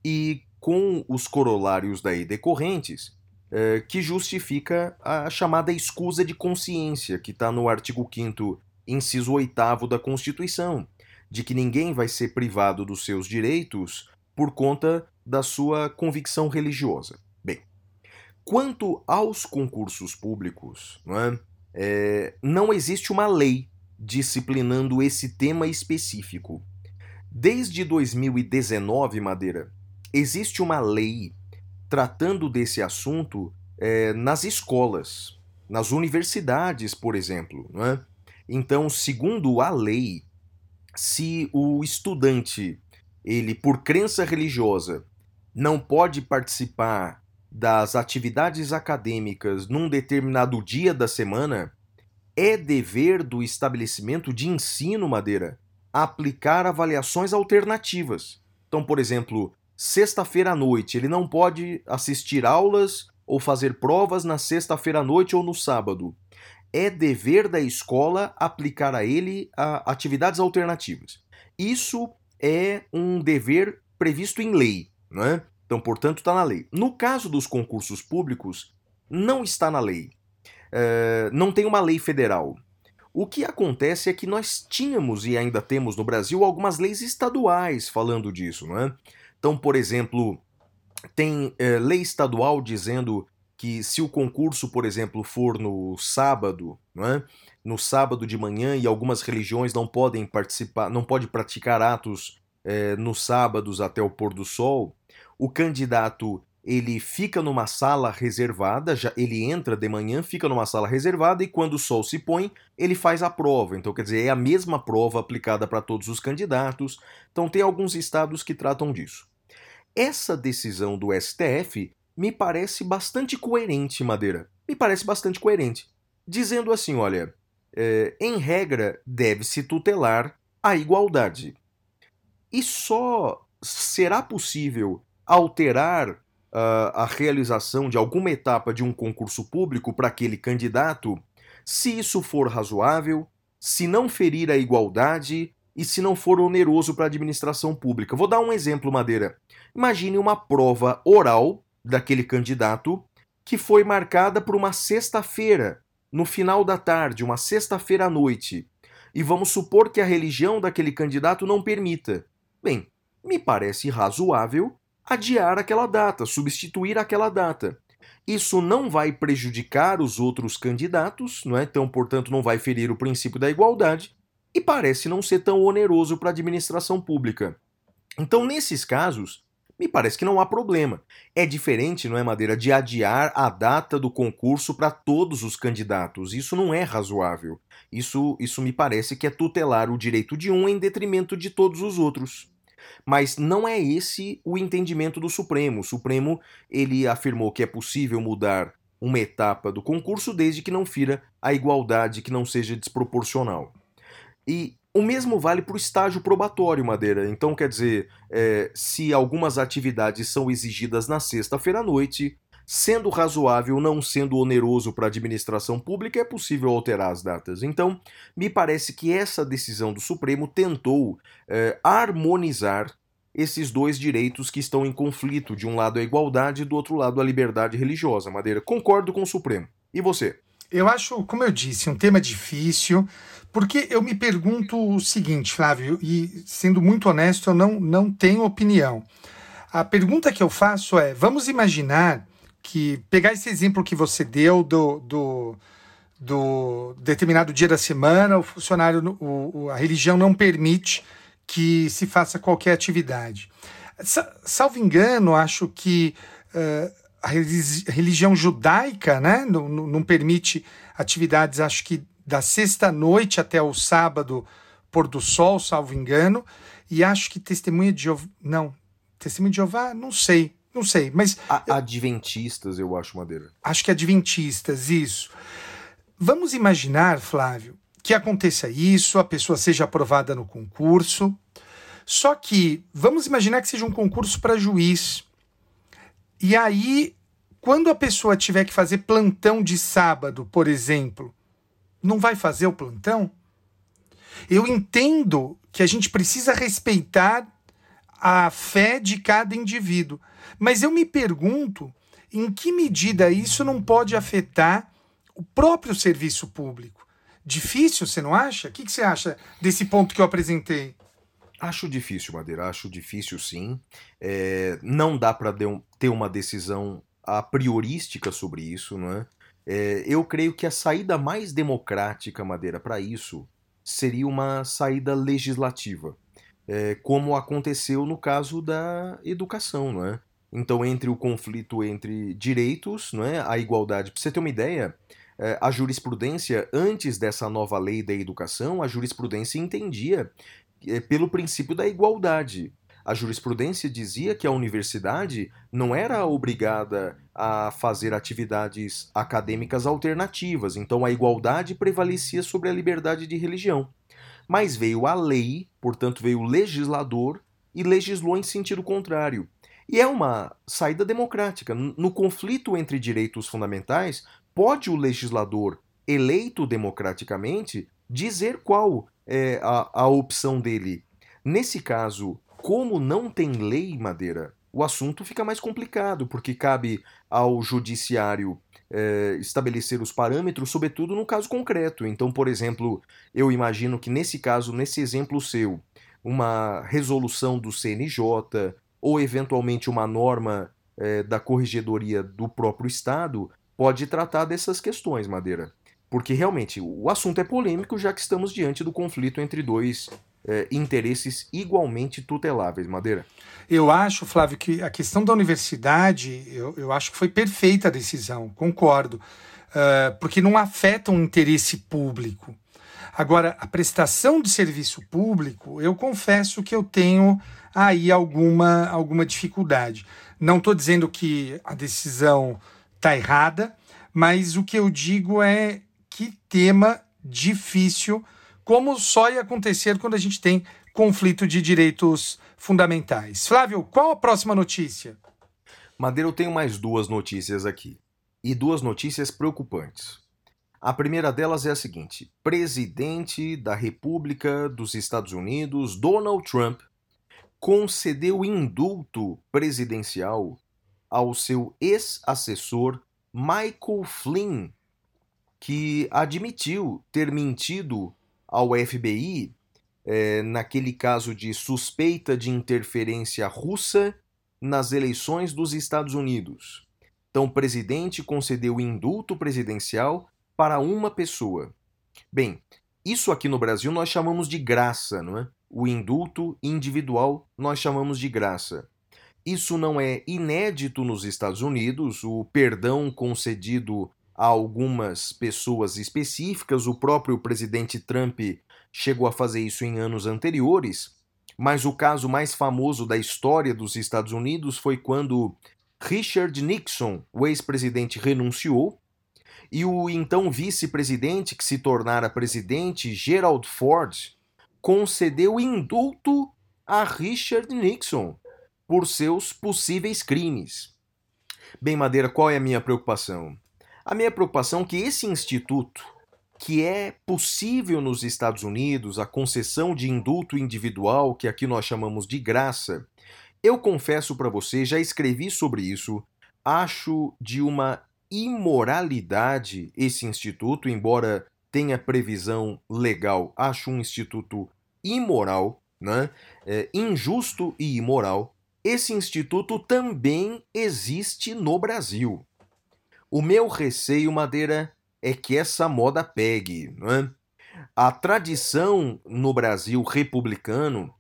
e com os corolários daí decorrentes, é, que justifica a chamada escusa de consciência, que está no artigo 5, inciso 8 da Constituição, de que ninguém vai ser privado dos seus direitos por conta da sua convicção religiosa. Bem, quanto aos concursos públicos, não, é? É, não existe uma lei disciplinando esse tema específico. Desde 2019, Madeira, existe uma lei tratando desse assunto é, nas escolas, nas universidades, por exemplo. É? Então, segundo a lei, se o estudante, ele por crença religiosa, não pode participar das atividades acadêmicas num determinado dia da semana, é dever do estabelecimento de ensino, Madeira, aplicar avaliações alternativas. Então, por exemplo, sexta-feira à noite. Ele não pode assistir aulas ou fazer provas na sexta-feira à noite ou no sábado. É dever da escola aplicar a ele a atividades alternativas. Isso é um dever previsto em lei, não é? Então, portanto, está na lei. No caso dos concursos públicos, não está na lei. É, não tem uma lei federal. O que acontece é que nós tínhamos e ainda temos no Brasil algumas leis estaduais falando disso, não é? Então, por exemplo, tem é, lei estadual dizendo que se o concurso, por exemplo, for no sábado, é? no sábado de manhã e algumas religiões não podem participar, não pode praticar atos é, nos sábados até o pôr do sol, o candidato ele fica numa sala reservada, já ele entra de manhã, fica numa sala reservada e quando o sol se põe, ele faz a prova. Então, quer dizer, é a mesma prova aplicada para todos os candidatos. Então, tem alguns estados que tratam disso. Essa decisão do STF me parece bastante coerente, Madeira. Me parece bastante coerente. Dizendo assim: olha, é, em regra, deve-se tutelar a igualdade. E só será possível alterar uh, a realização de alguma etapa de um concurso público para aquele candidato, se isso for razoável, se não ferir a igualdade e se não for oneroso para a administração pública. Vou dar um exemplo, Madeira. Imagine uma prova oral daquele candidato que foi marcada por uma sexta-feira, no final da tarde, uma sexta-feira à noite. E vamos supor que a religião daquele candidato não permita. Bem, me parece razoável adiar aquela data, substituir aquela data. Isso não vai prejudicar os outros candidatos, não é? então, portanto, não vai ferir o princípio da igualdade e parece não ser tão oneroso para a administração pública. Então, nesses casos, me parece que não há problema. É diferente, não é, Madeira, de adiar a data do concurso para todos os candidatos. Isso não é razoável. Isso, isso me parece que é tutelar o direito de um em detrimento de todos os outros. Mas não é esse o entendimento do Supremo. O Supremo ele afirmou que é possível mudar uma etapa do concurso desde que não fira a igualdade, que não seja desproporcional. E o mesmo vale para o estágio probatório, Madeira. Então, quer dizer, é, se algumas atividades são exigidas na sexta-feira à noite, sendo razoável, não sendo oneroso para a administração pública, é possível alterar as datas. Então, me parece que essa decisão do Supremo tentou é, harmonizar esses dois direitos que estão em conflito. De um lado a igualdade do outro lado a liberdade religiosa. Madeira, concordo com o Supremo. E você? Eu acho, como eu disse, um tema difícil, porque eu me pergunto o seguinte, Flávio, e sendo muito honesto, eu não, não tenho opinião. A pergunta que eu faço é: vamos imaginar que pegar esse exemplo que você deu do, do, do determinado dia da semana, o funcionário, o, a religião não permite que se faça qualquer atividade. Salvo engano, acho que uh, a religião judaica né, não, permite atividades, acho que da sexta-noite até o sábado, pôr do sol, salvo engano, e acho que testemunha de. Não, testemunha de Jeová, não sei, não sei, mas. A, adventistas, eu acho, Madeira. Acho que adventistas, isso. Vamos imaginar, Flávio, que aconteça isso, a pessoa seja aprovada no concurso. Só que vamos imaginar que seja um concurso para juiz. E aí, quando a pessoa tiver que fazer plantão de sábado, por exemplo, não vai fazer o plantão? Eu entendo que a gente precisa respeitar a fé de cada indivíduo, mas eu me pergunto em que medida isso não pode afetar o próprio serviço público. Difícil, você não acha? O que você acha desse ponto que eu apresentei? Acho difícil, Madeira, acho difícil sim. É, não dá para ter uma decisão a priorística sobre isso, não é? é? Eu creio que a saída mais democrática, Madeira, para isso seria uma saída legislativa, é, como aconteceu no caso da educação, não é? Então, entre o conflito entre direitos, não é, a igualdade. Para você ter uma ideia, é, a jurisprudência, antes dessa nova lei da educação, a jurisprudência entendia é, pelo princípio da igualdade. A jurisprudência dizia que a universidade não era obrigada a fazer atividades acadêmicas alternativas, então a igualdade prevalecia sobre a liberdade de religião. Mas veio a lei, portanto, veio o legislador e legislou em sentido contrário. E é uma saída democrática. No conflito entre direitos fundamentais, pode o legislador, eleito democraticamente, dizer qual é a, a opção dele. Nesse caso, como não tem lei, Madeira, o assunto fica mais complicado, porque cabe ao judiciário é, estabelecer os parâmetros, sobretudo no caso concreto. Então, por exemplo, eu imagino que nesse caso, nesse exemplo seu, uma resolução do CNJ ou eventualmente uma norma é, da corregedoria do próprio Estado pode tratar dessas questões, Madeira. Porque realmente o assunto é polêmico, já que estamos diante do conflito entre dois é, interesses igualmente tuteláveis, Madeira. Eu acho, Flávio, que a questão da universidade, eu, eu acho que foi perfeita a decisão, concordo, uh, porque não afeta um interesse público. Agora, a prestação de serviço público, eu confesso que eu tenho aí alguma, alguma dificuldade. Não estou dizendo que a decisão está errada, mas o que eu digo é que tema difícil, como só ia acontecer quando a gente tem conflito de direitos fundamentais. Flávio, qual a próxima notícia? Madeira, eu tenho mais duas notícias aqui. E duas notícias preocupantes. A primeira delas é a seguinte: presidente da República dos Estados Unidos, Donald Trump, concedeu indulto presidencial ao seu ex-assessor Michael Flynn, que admitiu ter mentido ao FBI é, naquele caso de suspeita de interferência russa nas eleições dos Estados Unidos. Então, o presidente concedeu indulto presidencial para uma pessoa. Bem, isso aqui no Brasil nós chamamos de graça, não é? O indulto individual nós chamamos de graça. Isso não é inédito nos Estados Unidos, o perdão concedido a algumas pessoas específicas, o próprio presidente Trump chegou a fazer isso em anos anteriores, mas o caso mais famoso da história dos Estados Unidos foi quando Richard Nixon, o ex-presidente, renunciou e o então vice-presidente, que se tornara presidente, Gerald Ford, concedeu indulto a Richard Nixon por seus possíveis crimes. Bem, Madeira, qual é a minha preocupação? A minha preocupação é que esse instituto, que é possível nos Estados Unidos, a concessão de indulto individual, que aqui nós chamamos de graça, eu confesso para você, já escrevi sobre isso, acho de uma imoralidade esse instituto, embora tenha previsão legal, acho um instituto imoral, né? É, injusto e imoral. Esse instituto também existe no Brasil. O meu receio, Madeira, é que essa moda pegue. Né? A tradição no Brasil republicano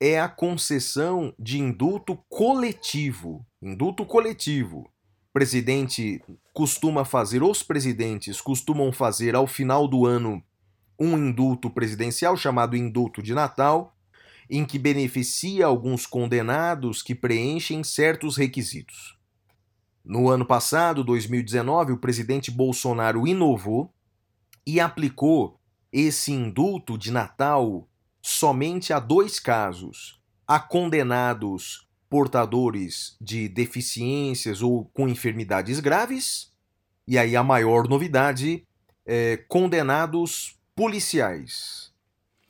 é a concessão de indulto coletivo. Indulto coletivo presidente costuma fazer, os presidentes costumam fazer ao final do ano um indulto presidencial chamado indulto de Natal, em que beneficia alguns condenados que preenchem certos requisitos. No ano passado, 2019, o presidente Bolsonaro inovou e aplicou esse indulto de Natal somente a dois casos: a condenados portadores de deficiências ou com enfermidades graves, e aí a maior novidade, é, condenados policiais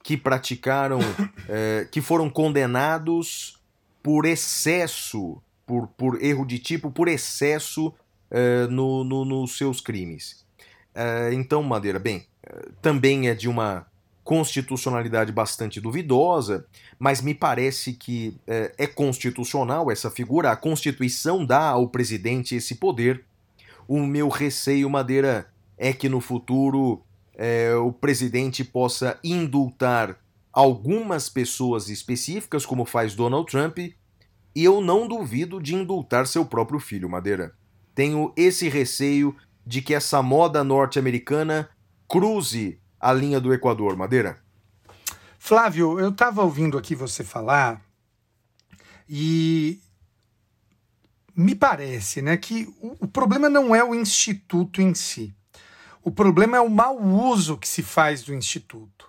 que praticaram, é, que foram condenados por excesso, por, por erro de tipo, por excesso é, no, no, nos seus crimes. É, então, Madeira, bem, é, também é de uma constitucionalidade bastante duvidosa, mas me parece que é, constitucional essa figura, a Constituição dá ao presidente esse poder. O meu receio, Madeira, é que no futuro o presidente possa indultar algumas pessoas específicas, como faz Donald Trump, e eu não duvido de indultar seu próprio filho, Madeira. Tenho esse receio de que essa moda norte-americana cruze a linha do Equador, Madeira? Flávio, eu estava ouvindo aqui você falar e me parece né, que o, o problema não é o instituto em si. O problema é o mau uso que se faz do instituto.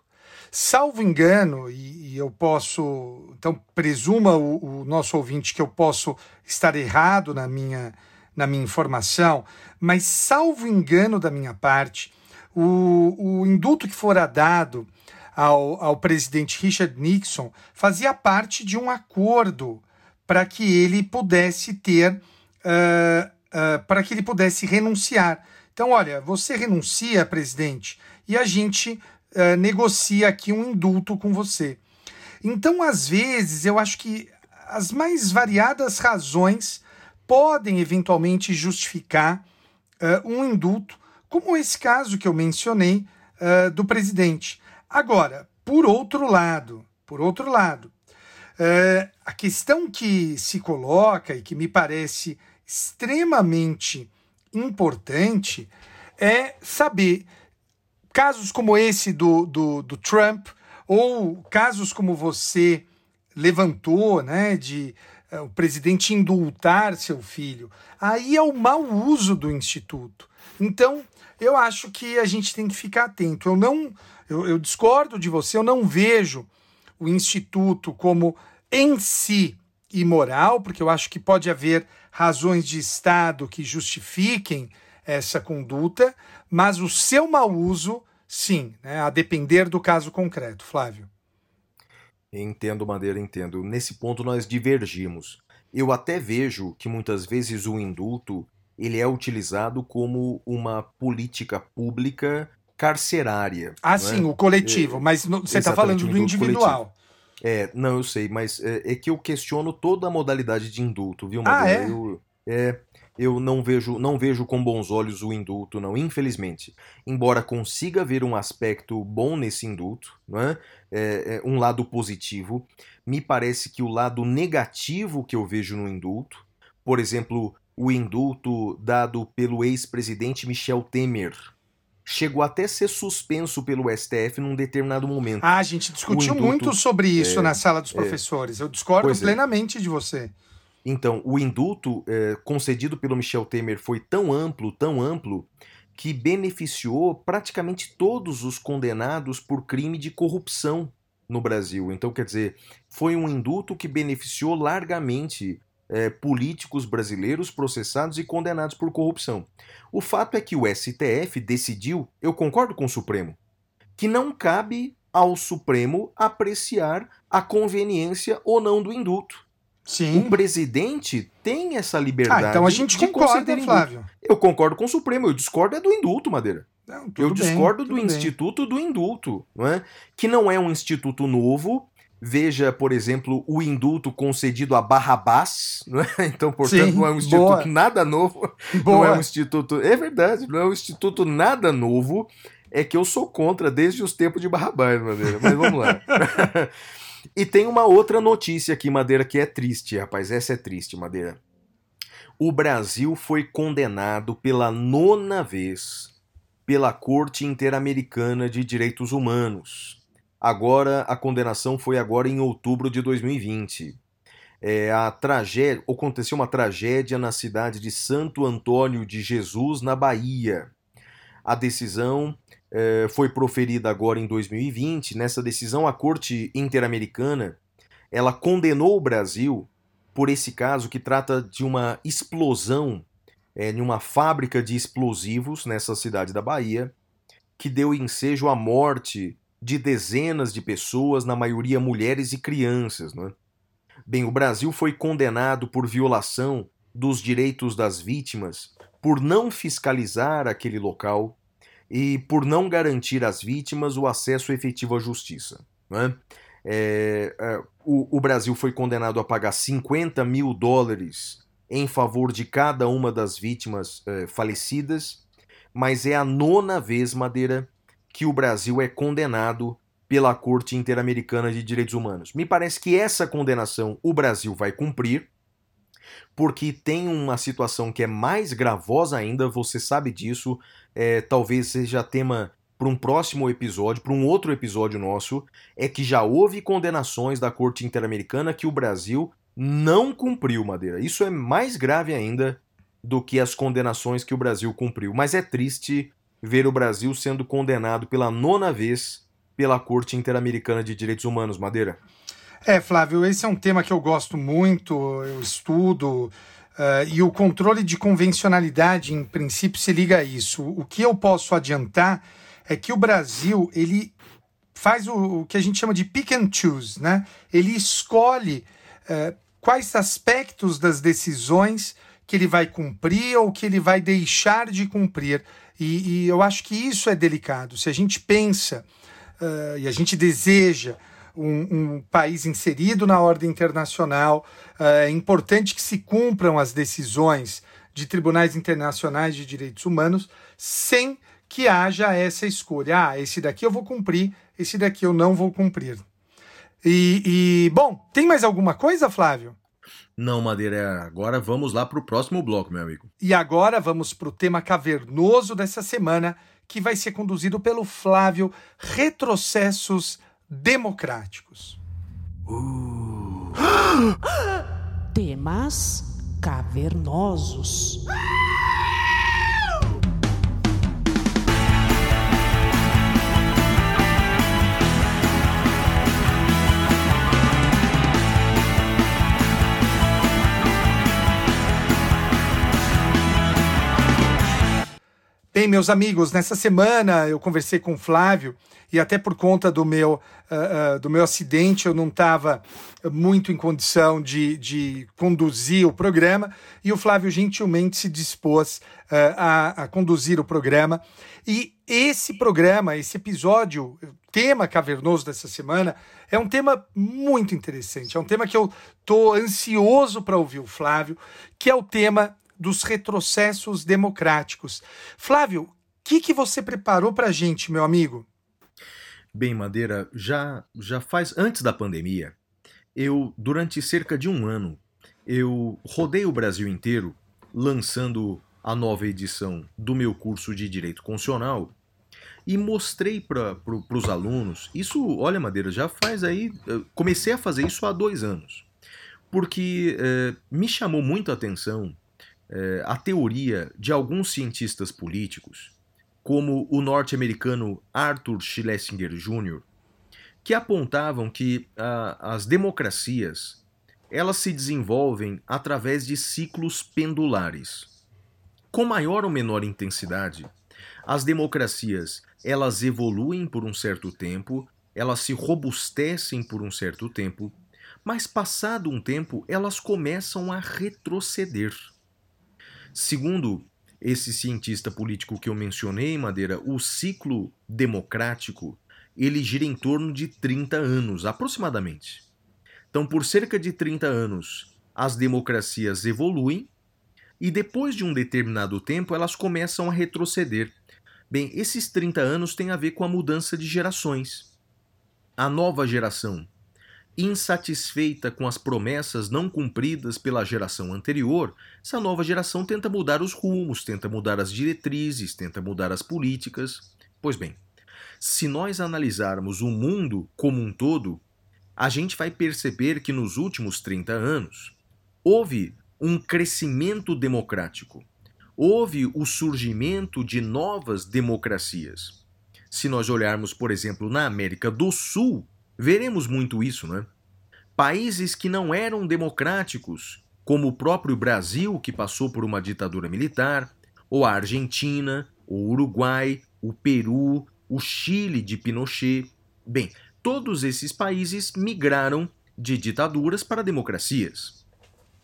Salvo engano, e, e eu posso. Então, presuma o, o, nosso ouvinte que eu posso estar errado na minha, na minha informação, mas salvo engano da minha parte, o, o indulto que fora dado ao, ao presidente Richard Nixon fazia parte de um acordo para que ele pudesse ter, uh, uh, para que ele pudesse renunciar. Então, olha, você renuncia, presidente, e a gente uh, negocia aqui um indulto com você. Então, às vezes, eu acho que as mais variadas razões podem eventualmente justificar um indulto como esse caso que eu mencionei uh, do presidente. Agora, por outro lado, por outro lado, uh, a questão que se coloca e que me parece extremamente importante é saber casos como esse do, do, do Trump ou casos como você levantou, né, de uh, o presidente indultar seu filho, aí é o mau uso do instituto. Então, eu acho que a gente tem que ficar atento. Eu não, eu, eu discordo de você, eu não vejo o Instituto como em si imoral, porque eu acho que pode haver razões de Estado que justifiquem essa conduta, mas o seu mau uso, sim, né, a depender do caso concreto. Flávio. Entendo, Madeira, entendo. Nesse ponto nós divergimos. Eu até vejo que muitas vezes o indulto ele é utilizado como uma política pública carcerária. Ah, sim, é? o coletivo, é, mas no, você está falando do individual. É, não, eu sei, mas é, é, que eu questiono toda a modalidade de indulto, viu, Madeira? Ah, é? Eu, é, eu não vejo, não vejo com bons olhos o indulto, não, infelizmente. Embora consiga ver um aspecto bom nesse indulto, não é? É, é, um lado positivo, me parece que o lado negativo que eu vejo no indulto, por exemplo, o indulto dado pelo ex-presidente Michel Temer, chegou até a ser suspenso pelo STF num determinado momento. Ah, a gente discutiu indulto, muito sobre isso é, na sala dos é. professores. Eu discordo é. plenamente de você. Então, o indulto é, concedido pelo Michel Temer foi tão amplo, tão amplo, que beneficiou praticamente todos os condenados por crime de corrupção no Brasil. Então, quer dizer, foi um indulto que beneficiou largamente é, políticos brasileiros processados e condenados por corrupção. O fato é que o STF decidiu, eu concordo com o Supremo, que não cabe ao Supremo apreciar a conveniência ou não do indulto. Sim. O presidente tem essa liberdade. Ah, então a gente concorda, Flávio. Eu concordo com o Supremo, eu discordo é do indulto, Madeira. Não, eu bem, discordo do bem. Instituto do Indulto, não é? que não é um instituto novo. Veja, por exemplo, o indulto concedido a Barrabás, não é? então, portanto, Sim, não é um instituto boa. nada novo. Boa. Não é um instituto. É verdade, não é um instituto nada novo. É que eu sou contra desde os tempos de Barrabás, Madeira. Mas vamos lá. E tem uma outra notícia aqui, Madeira, que é triste, rapaz. Essa é triste, Madeira. O Brasil foi condenado pela nona vez pela Corte Interamericana de Direitos Humanos. Agora, a condenação foi agora em outubro de 2020. É, a tragédia, aconteceu uma tragédia na cidade de Santo Antônio de Jesus, na Bahia. A decisão é, foi proferida agora em 2020. Nessa decisão, a Corte Interamericana ela condenou o Brasil por esse caso que trata de uma explosão é, em uma fábrica de explosivos nessa cidade da Bahia, que deu ensejo à morte de dezenas de pessoas, na maioria mulheres e crianças. Né? Bem, o Brasil foi condenado por violação dos direitos das vítimas por não fiscalizar aquele local e por não garantir às vítimas o acesso efetivo à justiça. Né? É, é, o, o, Brasil foi condenado a pagar 50 mil dólares em favor de cada uma das vítimas é, falecidas, mas é a nona vez, Madeira, que o Brasil é condenado pela Corte Interamericana de Direitos Humanos. Me parece que essa condenação o Brasil vai cumprir, porque tem uma situação que é mais gravosa ainda, você sabe disso, é, talvez seja tema para um próximo episódio, para um outro episódio nosso, é que já houve condenações da Corte Interamericana que o Brasil não cumpriu, Madeira. Isso é mais grave ainda do que as condenações que o Brasil cumpriu. Mas é triste ver o Brasil sendo condenado pela nona vez pela Corte Interamericana de Direitos Humanos, Madeira. É, Flávio, esse é um tema que eu gosto muito, eu estudo, Uh, e o controle de convencionalidade, em princípio, se liga a isso. O que eu posso adiantar é que o Brasil ele faz o, o que a gente chama de pick and choose, né? Ele escolhe uh, quais aspectos das decisões que ele vai cumprir ou que ele vai deixar de cumprir. E, e eu acho que isso é delicado. Se a gente pensa uh, e a gente deseja um, um, país inserido na ordem internacional. Eh, é importante que se cumpram as decisões de tribunais internacionais de direitos humanos sem que haja essa escolha. Ah, esse daqui eu vou cumprir, esse daqui eu não vou cumprir. E, e bom, tem mais alguma coisa, Flávio? Não, Madeira, agora vamos lá para o próximo bloco, meu amigo. E agora vamos para o tema cavernoso dessa semana, que vai ser conduzido pelo Flávio Retrocessos democráticos. Uh. Temas cavernosos. Bem, meus amigos, nessa semana eu conversei com o Flávio e até por conta do meu, uh, uh, do meu acidente eu não estava muito em condição de, de conduzir o programa e o Flávio gentilmente se dispôs uh, a, a conduzir o programa. E esse programa, esse episódio, tema cavernoso dessa semana, é um tema muito interessante. É um tema que eu estou ansioso para ouvir o Flávio, que é o tema dos retrocessos democráticos. Flávio, o que, que você preparou para a gente, meu amigo? Bem, Madeira, já, já faz antes da pandemia, eu, durante cerca de um ano, eu rodei o Brasil inteiro lançando a nova edição do meu curso de Direito Constitucional e mostrei para pro, os alunos. Isso, olha, Madeira, já faz aí. Comecei a fazer isso há dois anos, porque é, me chamou muito a atenção é, a teoria de alguns cientistas políticos, como o norte-americano Arthur Schlesinger Jr., que apontavam que a, as democracias elas se desenvolvem através de ciclos pendulares. Com maior ou menor intensidade, as democracias elas evoluem por um certo tempo, elas se robustecem por um certo tempo, mas passado um tempo elas começam a retroceder. Segundo esse cientista político que eu mencionei, Madeira, o ciclo democrático ele gira em torno de 30 anos, aproximadamente. Então, por cerca de 30 anos, as democracias evoluem e depois de um determinado tempo elas começam a retroceder. Bem, esses 30 anos têm a ver com a mudança de gerações. A nova geração insatisfeita com as promessas não cumpridas pela geração anterior, essa nova geração tenta mudar os rumos, tenta mudar as diretrizes, tenta mudar as políticas. Pois bem, se nós analisarmos o mundo como um todo, a gente vai perceber que nos últimos 30 anos houve um crescimento democrático, houve o surgimento de novas democracias. Se nós olharmos, por exemplo, na América do Sul, veremos muito isso, né? Países que não eram democráticos, como o próprio Brasil, que passou por uma ditadura militar, ou a Argentina, o Uruguai, o Peru, o Chile de Pinochet. Bem, todos esses países migraram de ditaduras para democracias.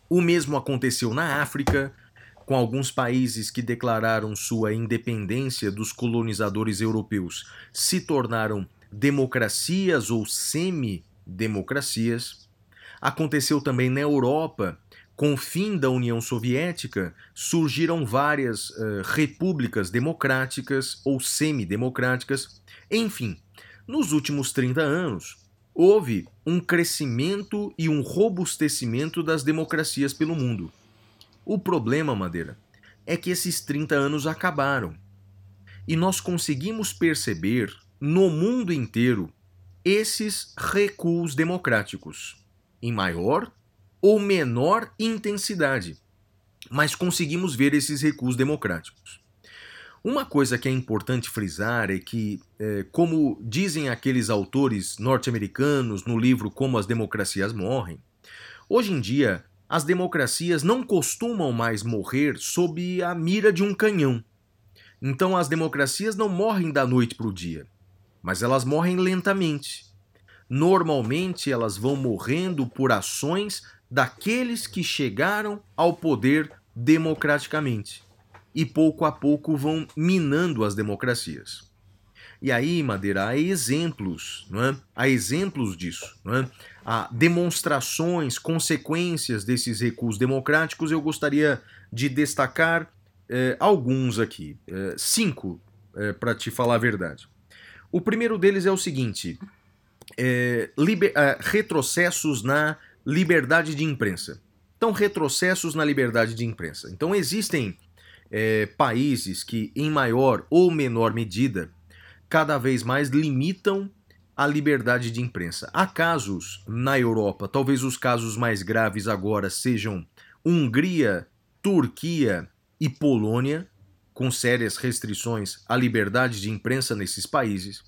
O mesmo aconteceu na África, com alguns países que declararam sua independência dos colonizadores europeus se tornaram democracias ou semi-democracias. Aconteceu também na Europa. Com o fim da União Soviética, surgiram várias uh, repúblicas democráticas ou semidemocráticas. Enfim, nos últimos 30 anos, houve um crescimento e um robustecimento das democracias pelo mundo. O problema, Madeira, é que esses 30 anos acabaram. E nós conseguimos perceber no mundo inteiro esses recuos democráticos, em maior ou menor intensidade, mas conseguimos ver esses recuos democráticos. Uma coisa que é importante frisar é que, é, como dizem aqueles autores norte-americanos no livro Como as Democracias Morrem, hoje em dia as democracias não costumam mais morrer sob a mira de um canhão. Então as democracias não morrem da noite para o dia mas elas morrem lentamente. Normalmente elas vão morrendo por ações daqueles que chegaram ao poder democraticamente e pouco a pouco vão minando as democracias. E aí, Madeira, há exemplos, não é? há exemplos disso. Não é? Há demonstrações, consequências desses recuos democráticos. Eu gostaria de destacar eh, alguns aqui, eh, cinco, eh, para te falar a verdade. O primeiro deles é o seguinte: é, liber, é, retrocessos na liberdade de imprensa. Então, retrocessos na liberdade de imprensa. Então, existem é, países que, em maior ou menor medida, cada vez mais limitam a liberdade de imprensa. Há casos na Europa, talvez os casos mais graves agora sejam Hungria, Turquia e Polônia, com sérias restrições à liberdade de imprensa nesses países.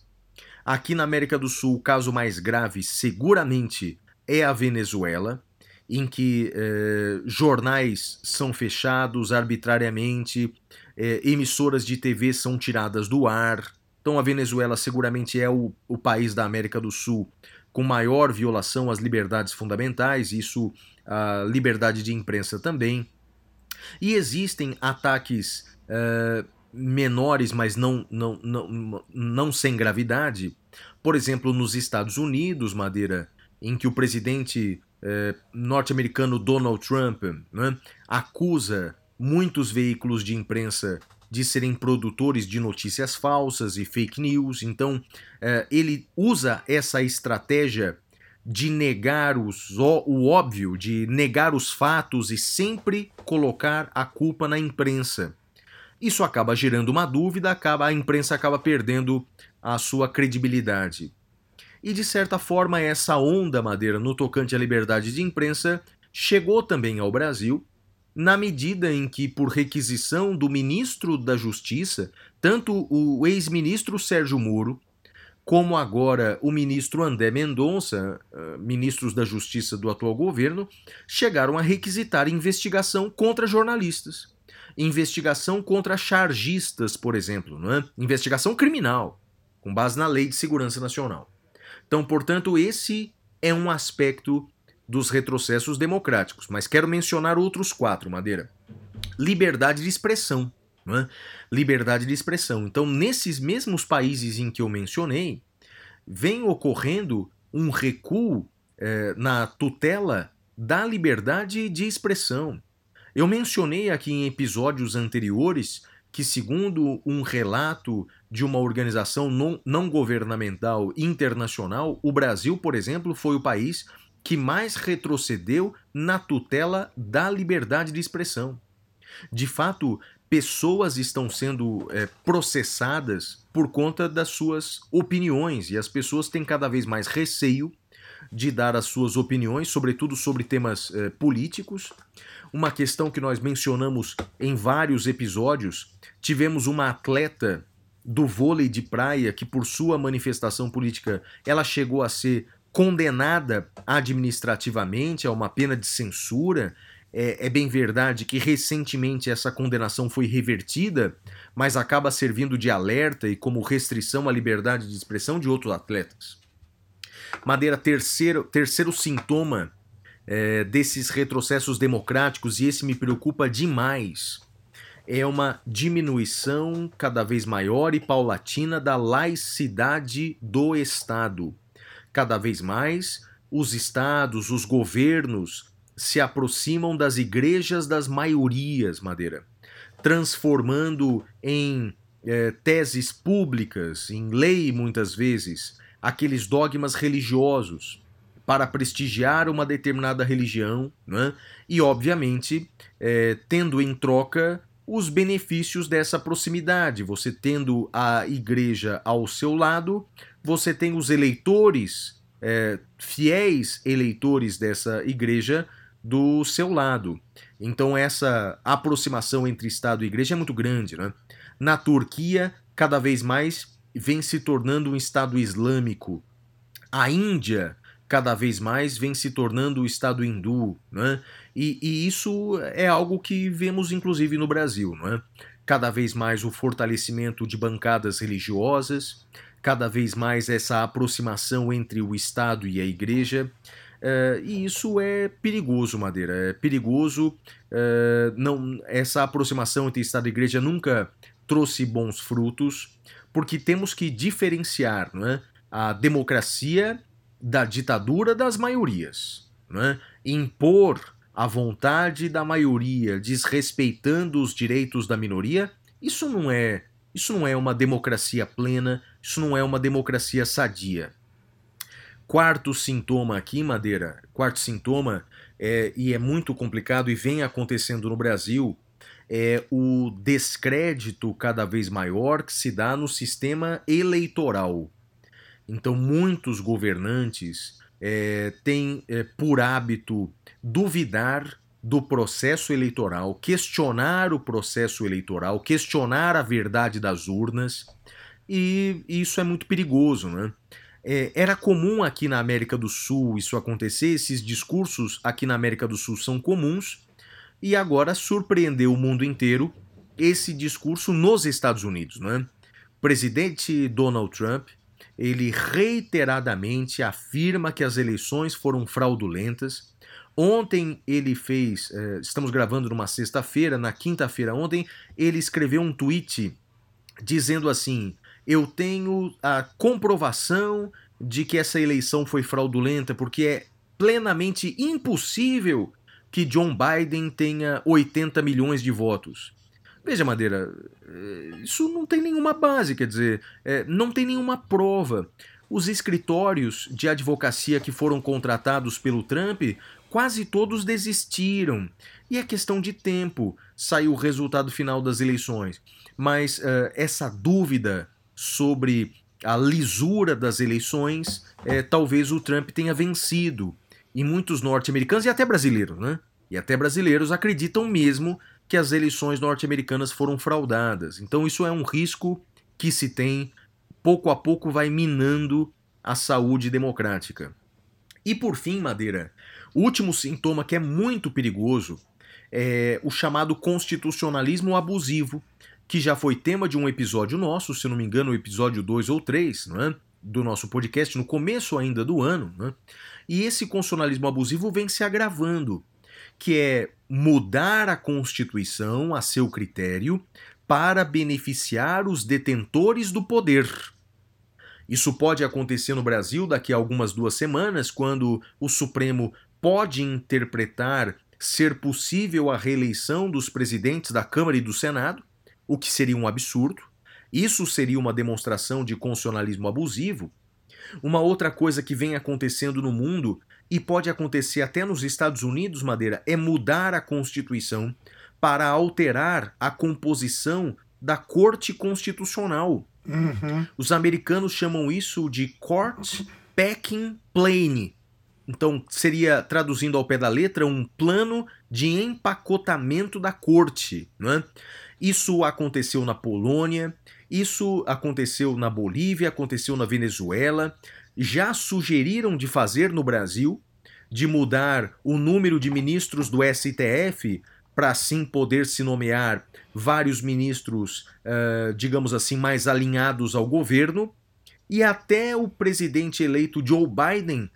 Aqui na América do Sul, o caso mais grave seguramente é a Venezuela, em que eh, jornais são fechados arbitrariamente, é, emissoras de TV são tiradas do ar. Então a Venezuela seguramente é o, o país da América do Sul com maior violação às liberdades fundamentais, isso a liberdade de imprensa também. E existem ataques uh, menores, mas não, não, não, não sem gravidade. Por exemplo, nos Estados Unidos, Madeira, em que o presidente uh, norte-americano Donald Trump né, acusa muitos veículos de imprensa de serem produtores de notícias falsas e fake news. Então, uh, ele usa essa estratégia de negar os, o óbvio, de negar os fatos e sempre colocar a culpa na imprensa. Isso acaba gerando uma dúvida, acaba a imprensa acaba perdendo a sua credibilidade. E de certa forma essa onda madeira no tocante à liberdade de imprensa chegou também ao Brasil, na medida em que por requisição do ministro da Justiça, tanto o ex-ministro Sérgio Moro como agora o ministro André Mendonça, uh, ministros da Justiça do atual governo, chegaram a requisitar investigação contra jornalistas. Investigação contra chargistas, por exemplo, não é? investigação criminal, com base na Lei de Segurança Nacional. Então, portanto, esse é um aspecto dos retrocessos democráticos, mas quero mencionar outros quatro, Madeira. Liberdade de expressão. É? Liberdade de expressão. Então, nesses mesmos países em que eu mencionei, vem ocorrendo um recuo é, na tutela da liberdade de expressão. Eu mencionei aqui em episódios anteriores que, segundo um relato de uma organização não, não governamental internacional, o Brasil, por exemplo, foi o país que mais retrocedeu na tutela da liberdade de expressão. De fato, pessoas estão sendo é, processadas por conta das suas opiniões e as pessoas têm cada vez mais receio de dar as suas opiniões, sobretudo sobre temas é, políticos. Uma questão que nós mencionamos em vários episódios: tivemos uma atleta do vôlei de praia que, por sua manifestação política, ela chegou a ser condenada administrativamente a uma pena de censura é, é, bem verdade que recentemente essa condenação foi revertida, mas acaba servindo de alerta e como restrição à liberdade de expressão de outros atletas. Madeira, terceiro, terceiro sintoma é, desses retrocessos democráticos, e esse me preocupa demais, é uma diminuição cada vez maior e paulatina da laicidade do Estado. Cada vez mais, os estados, os governos se aproximam das igrejas das maiorias, Madeira, transformando em é, teses públicas, em lei muitas vezes, aqueles dogmas religiosos para prestigiar uma determinada religião, né? e obviamente é, tendo em troca os benefícios dessa proximidade. Você tendo a igreja ao seu lado, você tem os eleitores, é, fiéis eleitores dessa igreja, do seu lado. Então essa aproximação entre Estado e Igreja é muito grande. Né? Na Turquia, cada vez mais vem se tornando um Estado islâmico. A Índia, cada vez mais, vem se tornando o Estado hindu. Né? E, e isso é algo que vemos inclusive no Brasil. Né? Cada vez mais o fortalecimento de bancadas religiosas, cada vez mais essa aproximação entre o Estado e a Igreja. Uh, e isso é perigoso, Madeira. É perigoso. Uh, não, essa aproximação entre Estado e Igreja nunca trouxe bons frutos, porque temos que diferenciar não é, a democracia da ditadura das maiorias. Não é? Impor a vontade da maioria, desrespeitando os direitos da minoria, isso não é isso não é uma democracia plena, isso não é uma democracia sadia. Quarto sintoma aqui, Madeira, quarto sintoma, é, e é muito complicado e vem acontecendo no Brasil, é o descrédito cada vez maior que se dá no sistema eleitoral. Então, muitos governantes é, têm é, por hábito duvidar do processo eleitoral, questionar o processo eleitoral, questionar a verdade das urnas, e isso é muito perigoso, né? É, era comum aqui na América do Sul isso acontecer, esses discursos aqui na América do Sul são comuns, e agora surpreendeu o mundo inteiro esse discurso nos Estados Unidos, é? O presidente Donald Trump, ele reiteradamente afirma que as eleições foram fraudulentas. Ontem ele fez, eh, estamos gravando numa sexta-feira, na quinta-feira ontem, ele escreveu um tweet dizendo assim: Eu tenho a comprovação de que essa eleição foi fraudulenta, porque é plenamente impossível que John Biden tenha 80 milhões de votos. Veja, Madeira, eh, isso não tem nenhuma base, quer dizer, é, não tem nenhuma prova. Os escritórios de advocacia que foram contratados pelo Trump, quase todos desistiram. E é questão de tempo sair o resultado final das eleições. Mas uh, essa dúvida sobre a lisura das eleições, é, talvez o Trump tenha vencido. E muitos norte-americanos e até brasileiros, né? E até brasileiros acreditam mesmo que as eleições norte-americanas foram fraudadas. Então isso é um risco que se tem, pouco a pouco vai minando a saúde democrática. E por fim, Madeira, o último sintoma que é muito perigoso é o chamado constitucionalismo abusivo, que já foi tema de um episódio nosso, se não me engano, o episódio 2 ou 3, não é? do nosso podcast, no começo ainda do ano. Né? E esse constitucionalismo abusivo vem se agravando, que é mudar a Constituição a seu critério para beneficiar os detentores do poder. Isso pode acontecer no Brasil daqui a algumas duas semanas, quando o Supremo pode interpretar ser possível a reeleição dos presidentes da Câmara e do Senado, o que seria um absurdo. Isso seria uma demonstração de constitucionalismo abusivo. Uma outra coisa que vem acontecendo no mundo e pode acontecer até nos Estados Unidos, Madeira, é mudar a Constituição para alterar a composição da Corte Constitucional. Uhum. Os americanos chamam isso de Court Packing Plane. Então, seria, traduzindo ao pé da letra, um plano de empacotamento da corte. Não é? Isso aconteceu na Polônia, isso aconteceu na Bolívia, aconteceu na Venezuela. Já sugeriram de fazer no Brasil, de mudar o número de ministros do STF para assim poder se nomear vários ministros, uh, digamos assim, mais alinhados ao governo. E até o presidente eleito Joe Biden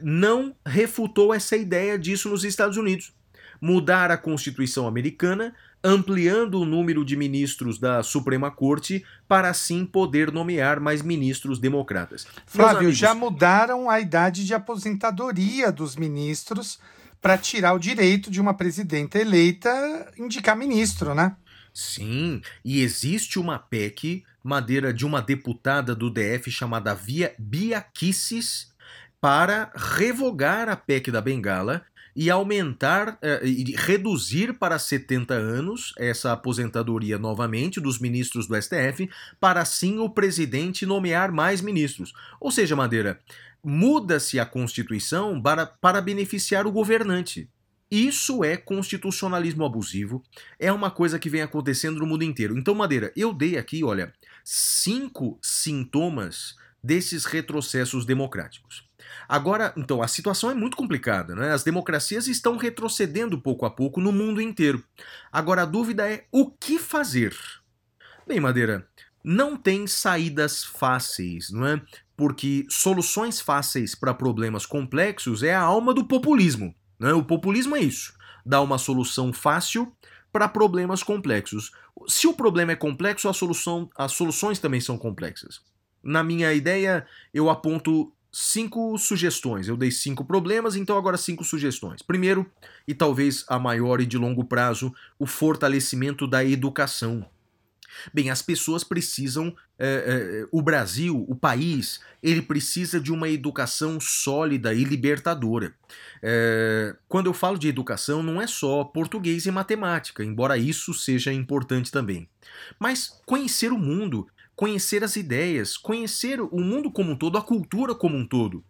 não refutou essa ideia disso nos Estados Unidos. Mudar a Constituição americana ampliando o número de ministros da Suprema Corte para assim poder nomear mais ministros democratas. Flávio, amigos... já mudaram a idade de aposentadoria dos ministros para tirar o direito de uma presidenta eleita indicar ministro, né? Sim, e existe uma PEC, madeira de uma deputada do DF chamada Via Bia Kisses, para revogar a PEC da Bengala e aumentar eh, e reduzir para 70 anos essa aposentadoria novamente dos ministros do STF, para assim o presidente nomear mais ministros. Ou seja, Madeira, muda-se a Constituição para, para beneficiar o governante. Isso é constitucionalismo abusivo, é uma coisa que vem acontecendo no mundo inteiro. Então, Madeira, eu dei aqui, olha, cinco sintomas desses retrocessos democráticos. Agora, então, a situação é muito complicada, né? As democracias estão retrocedendo pouco a pouco no mundo inteiro. Agora, a dúvida é o que fazer? Bem, Madeira, não tem saídas fáceis, não é? Porque soluções fáceis para problemas complexos é a alma do populismo. Né? O populismo é isso: dá uma solução fácil para problemas complexos. Se o problema é complexo, a solução, as soluções também são complexas. Na minha ideia, eu aponto cinco sugestões. Eu dei cinco problemas, então agora cinco sugestões. Primeiro, e talvez a maior e de longo prazo, o fortalecimento da educação. Bem, as pessoas precisam. É, é, o Brasil, o país, ele precisa de uma educação sólida e libertadora. É, quando eu falo de educação, não é só português e matemática, embora isso seja importante também. Mas conhecer o mundo, conhecer as ideias, conhecer o mundo como um todo, a cultura como um todo.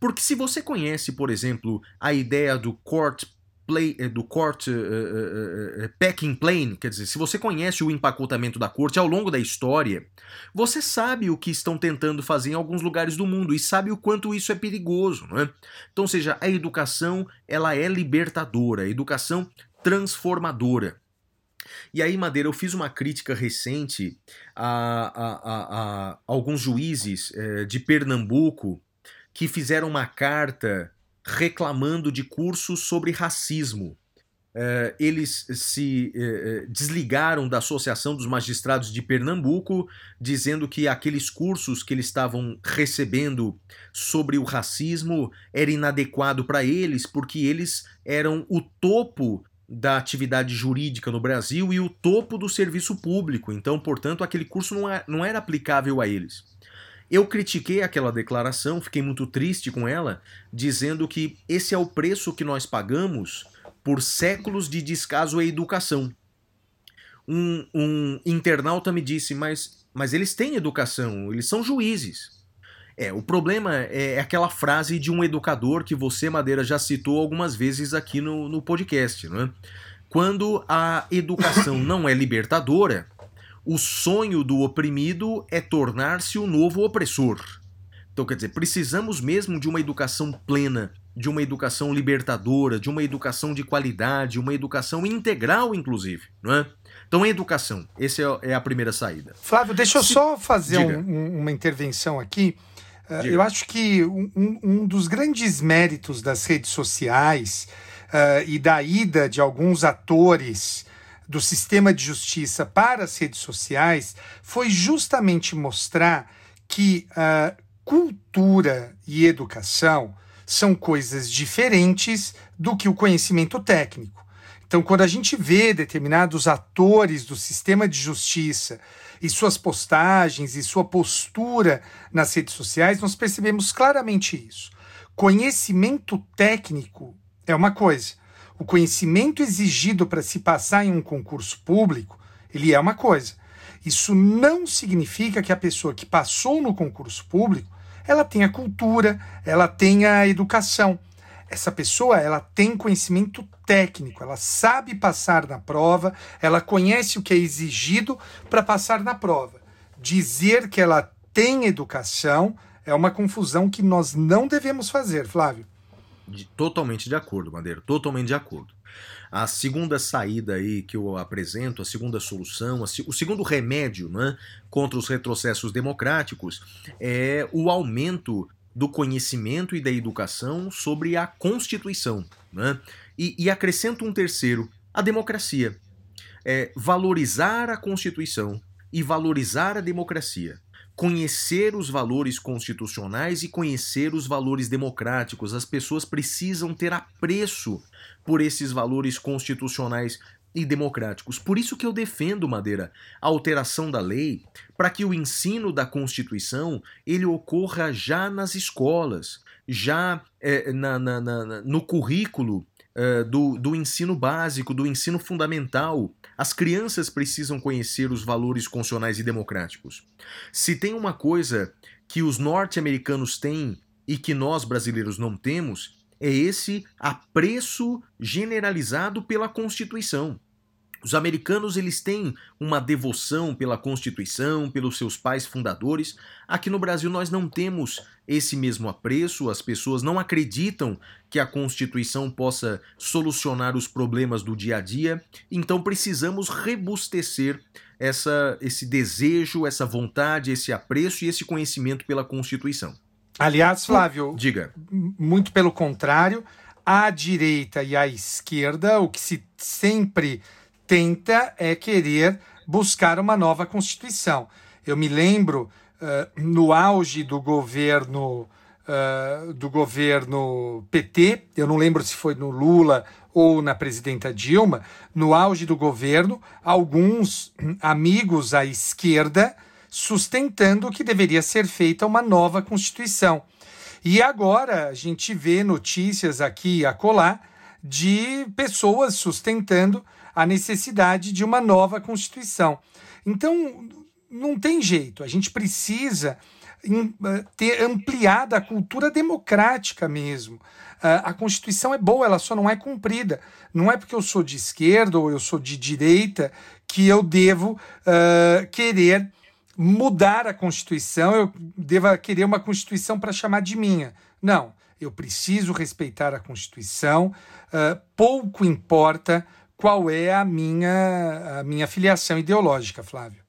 Porque se você conhece, por exemplo, a ideia do court play, eh, do court uh, uh, packing plane, quer dizer, se você conhece o empacotamento da corte ao longo da história, você sabe o que estão tentando fazer em alguns lugares do mundo e sabe o quanto isso é perigoso, não é? Então, seja, a educação, ela é libertadora, a educação transformadora. E aí, Madeira, eu fiz uma crítica recente a, a, a, a alguns juízes eh, de Pernambuco que fizeram uma carta reclamando de cursos sobre racismo. Uh, eles se uh, desligaram da Associação dos Magistrados de Pernambuco, dizendo que aqueles cursos que eles estavam recebendo sobre o racismo era inadequado para eles, porque eles eram o topo da atividade jurídica no Brasil e o topo do serviço público. Então, portanto, aquele curso não, é, não era aplicável a eles. Eu critiquei aquela declaração, fiquei muito triste com ela, dizendo que esse é o preço que nós pagamos por séculos de descaso à educação. Um, um internauta me disse, mas, mas eles têm educação, eles são juízes. É, o problema é, é aquela frase de um educador que você, Madeira, já citou algumas vezes aqui no, no podcast. Né? Quando a educação não é libertadora, o sonho do oprimido é tornar-se o novo opressor. Então, quer dizer, precisamos mesmo de uma educação plena, de uma educação libertadora, de uma educação de qualidade, uma educação integral, inclusive, não é? Então, educação, essa é, é a primeira saída. Flávio, deixa eu Se... só fazer um, uma intervenção aqui. Uh, eu acho que um, um, dos grandes méritos das redes sociais uh, e da ida de alguns atores do sistema de justiça para as redes sociais foi justamente mostrar que uh, cultura e educação são coisas diferentes do que o conhecimento técnico. Então, quando a gente vê determinados atores do sistema de justiça e suas postagens e sua postura nas redes sociais, nós percebemos claramente isso. Conhecimento técnico é uma coisa. O conhecimento exigido para se passar em um concurso público, ele é uma coisa. Isso não significa que a pessoa que passou no concurso público ela tem a cultura, ela tem a educação. Essa pessoa, ela tem conhecimento técnico, ela sabe passar na prova, ela conhece o que é exigido para passar na prova. Dizer que ela tem educação é uma confusão que nós não devemos fazer, Flávio. Totalmente de acordo, Madeira, totalmente de acordo. A segunda saída aí que eu apresento, a segunda solução, o segundo remédio né, contra os retrocessos democráticos é o aumento do conhecimento e da educação sobre a Constituição. Né? E, e acrescento um terceiro, a democracia. É valorizar a Constituição e valorizar a democracia conhecer os valores constitucionais e conhecer os valores democráticos. As pessoas precisam ter apreço por esses valores constitucionais e democráticos. Por isso que eu defendo, Madeira, a alteração da lei para que o ensino da Constituição ele ocorra já nas escolas, já é, na, na, na, no currículo é, do, do ensino básico, do ensino fundamental. As crianças precisam conhecer os valores constitucionais e democráticos. Se tem uma coisa que os norte-americanos têm e que nós brasileiros não temos, é esse apreço generalizado pela Constituição. Os americanos eles têm uma devoção pela Constituição, pelos seus pais fundadores. Aqui no Brasil nós não temos esse mesmo apreço, as pessoas não acreditam que a Constituição possa solucionar os problemas do dia a dia, então precisamos rebustecer essa, esse desejo, essa vontade, esse apreço e esse conhecimento pela Constituição. Aliás, Flávio, diga. Muito pelo contrário, à direita e à esquerda, o que se sempre tenta é querer buscar uma nova Constituição. Eu me lembro, uh, no auge do governo uh, do governo PT, eu não lembro se foi no Lula ou na presidenta Dilma, no auge do governo, alguns amigos à esquerda sustentando que deveria ser feita uma nova Constituição. E agora a gente vê notícias aqui e acolá de pessoas sustentando a necessidade de uma nova Constituição. Então, não tem jeito, a gente precisa eh, ter ampliada a cultura democrática mesmo. Eh, a Constituição é boa, ela só não é cumprida. Não é porque eu sou de esquerda ou eu sou de direita que eu devo uh, querer mudar a Constituição, eu devo querer uma Constituição para chamar de minha. Não, eu preciso respeitar a Constituição. Uh, pouco importa qual é a minha, a minha filiação ideológica, Flávio.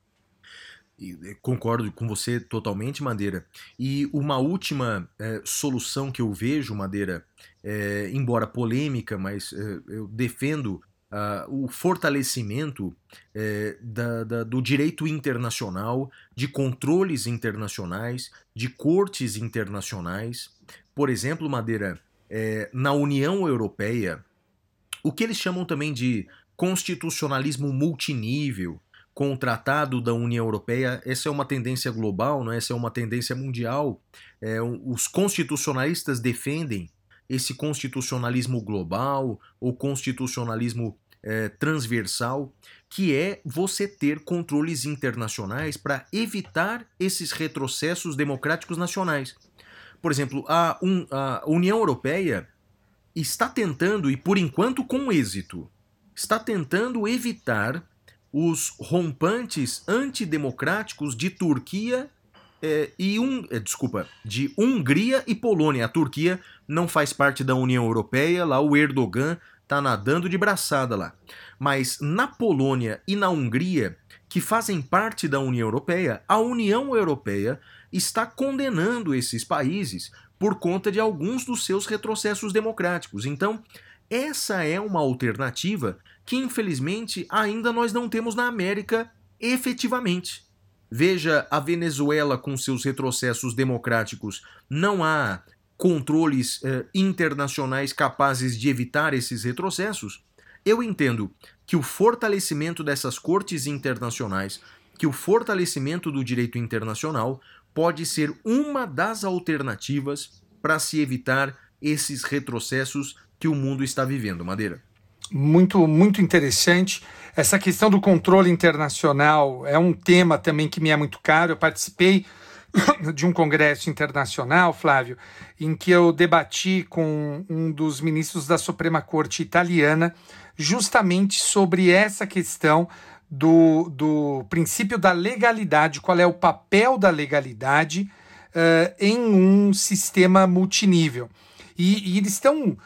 Concordo com você totalmente, Madeira. E uma última é, solução que eu vejo, Madeira, é, embora polêmica, mas é, eu defendo uh, o fortalecimento é, da, da, do direito internacional, de controles internacionais, de cortes internacionais. Por exemplo, Madeira, é, na União Europeia, o que eles chamam também de constitucionalismo multinível, com o Tratado da União Europeia, essa é uma tendência global, né? essa é uma tendência mundial. É, os constitucionalistas defendem esse constitucionalismo global ou constitucionalismo é, transversal, que é você ter controles internacionais para evitar esses retrocessos democráticos nacionais. Por exemplo, a, um, a União Europeia está tentando, e por enquanto com êxito, está tentando evitar os rompantes antidemocráticos de Turquia é, e um, é, desculpa, de Hungria e Polônia. A Turquia não faz parte da União Europeia, lá o Erdogan está nadando de braçada lá. Mas na Polônia e na Hungria, que fazem parte da União Europeia, a União Europeia está condenando esses países por conta de alguns dos seus retrocessos democráticos. Então, essa é uma alternativa que infelizmente ainda nós não temos na América efetivamente. Veja a Venezuela com seus retrocessos democráticos. Não há controles eh, internacionais capazes de evitar esses retrocessos. Eu entendo que o fortalecimento dessas cortes internacionais, que o fortalecimento do direito internacional pode ser uma das alternativas para se evitar esses retrocessos que o mundo está vivendo, Madeira. Muito, muito interessante. Essa questão do controle internacional é um tema também que me é muito caro. Eu participei de um congresso internacional, Flávio, em que eu debati com um dos ministros da Suprema Corte italiana justamente sobre essa questão do, do princípio da legalidade, qual é o papel da legalidade uh, em um sistema multinível. E, e eles estão uh,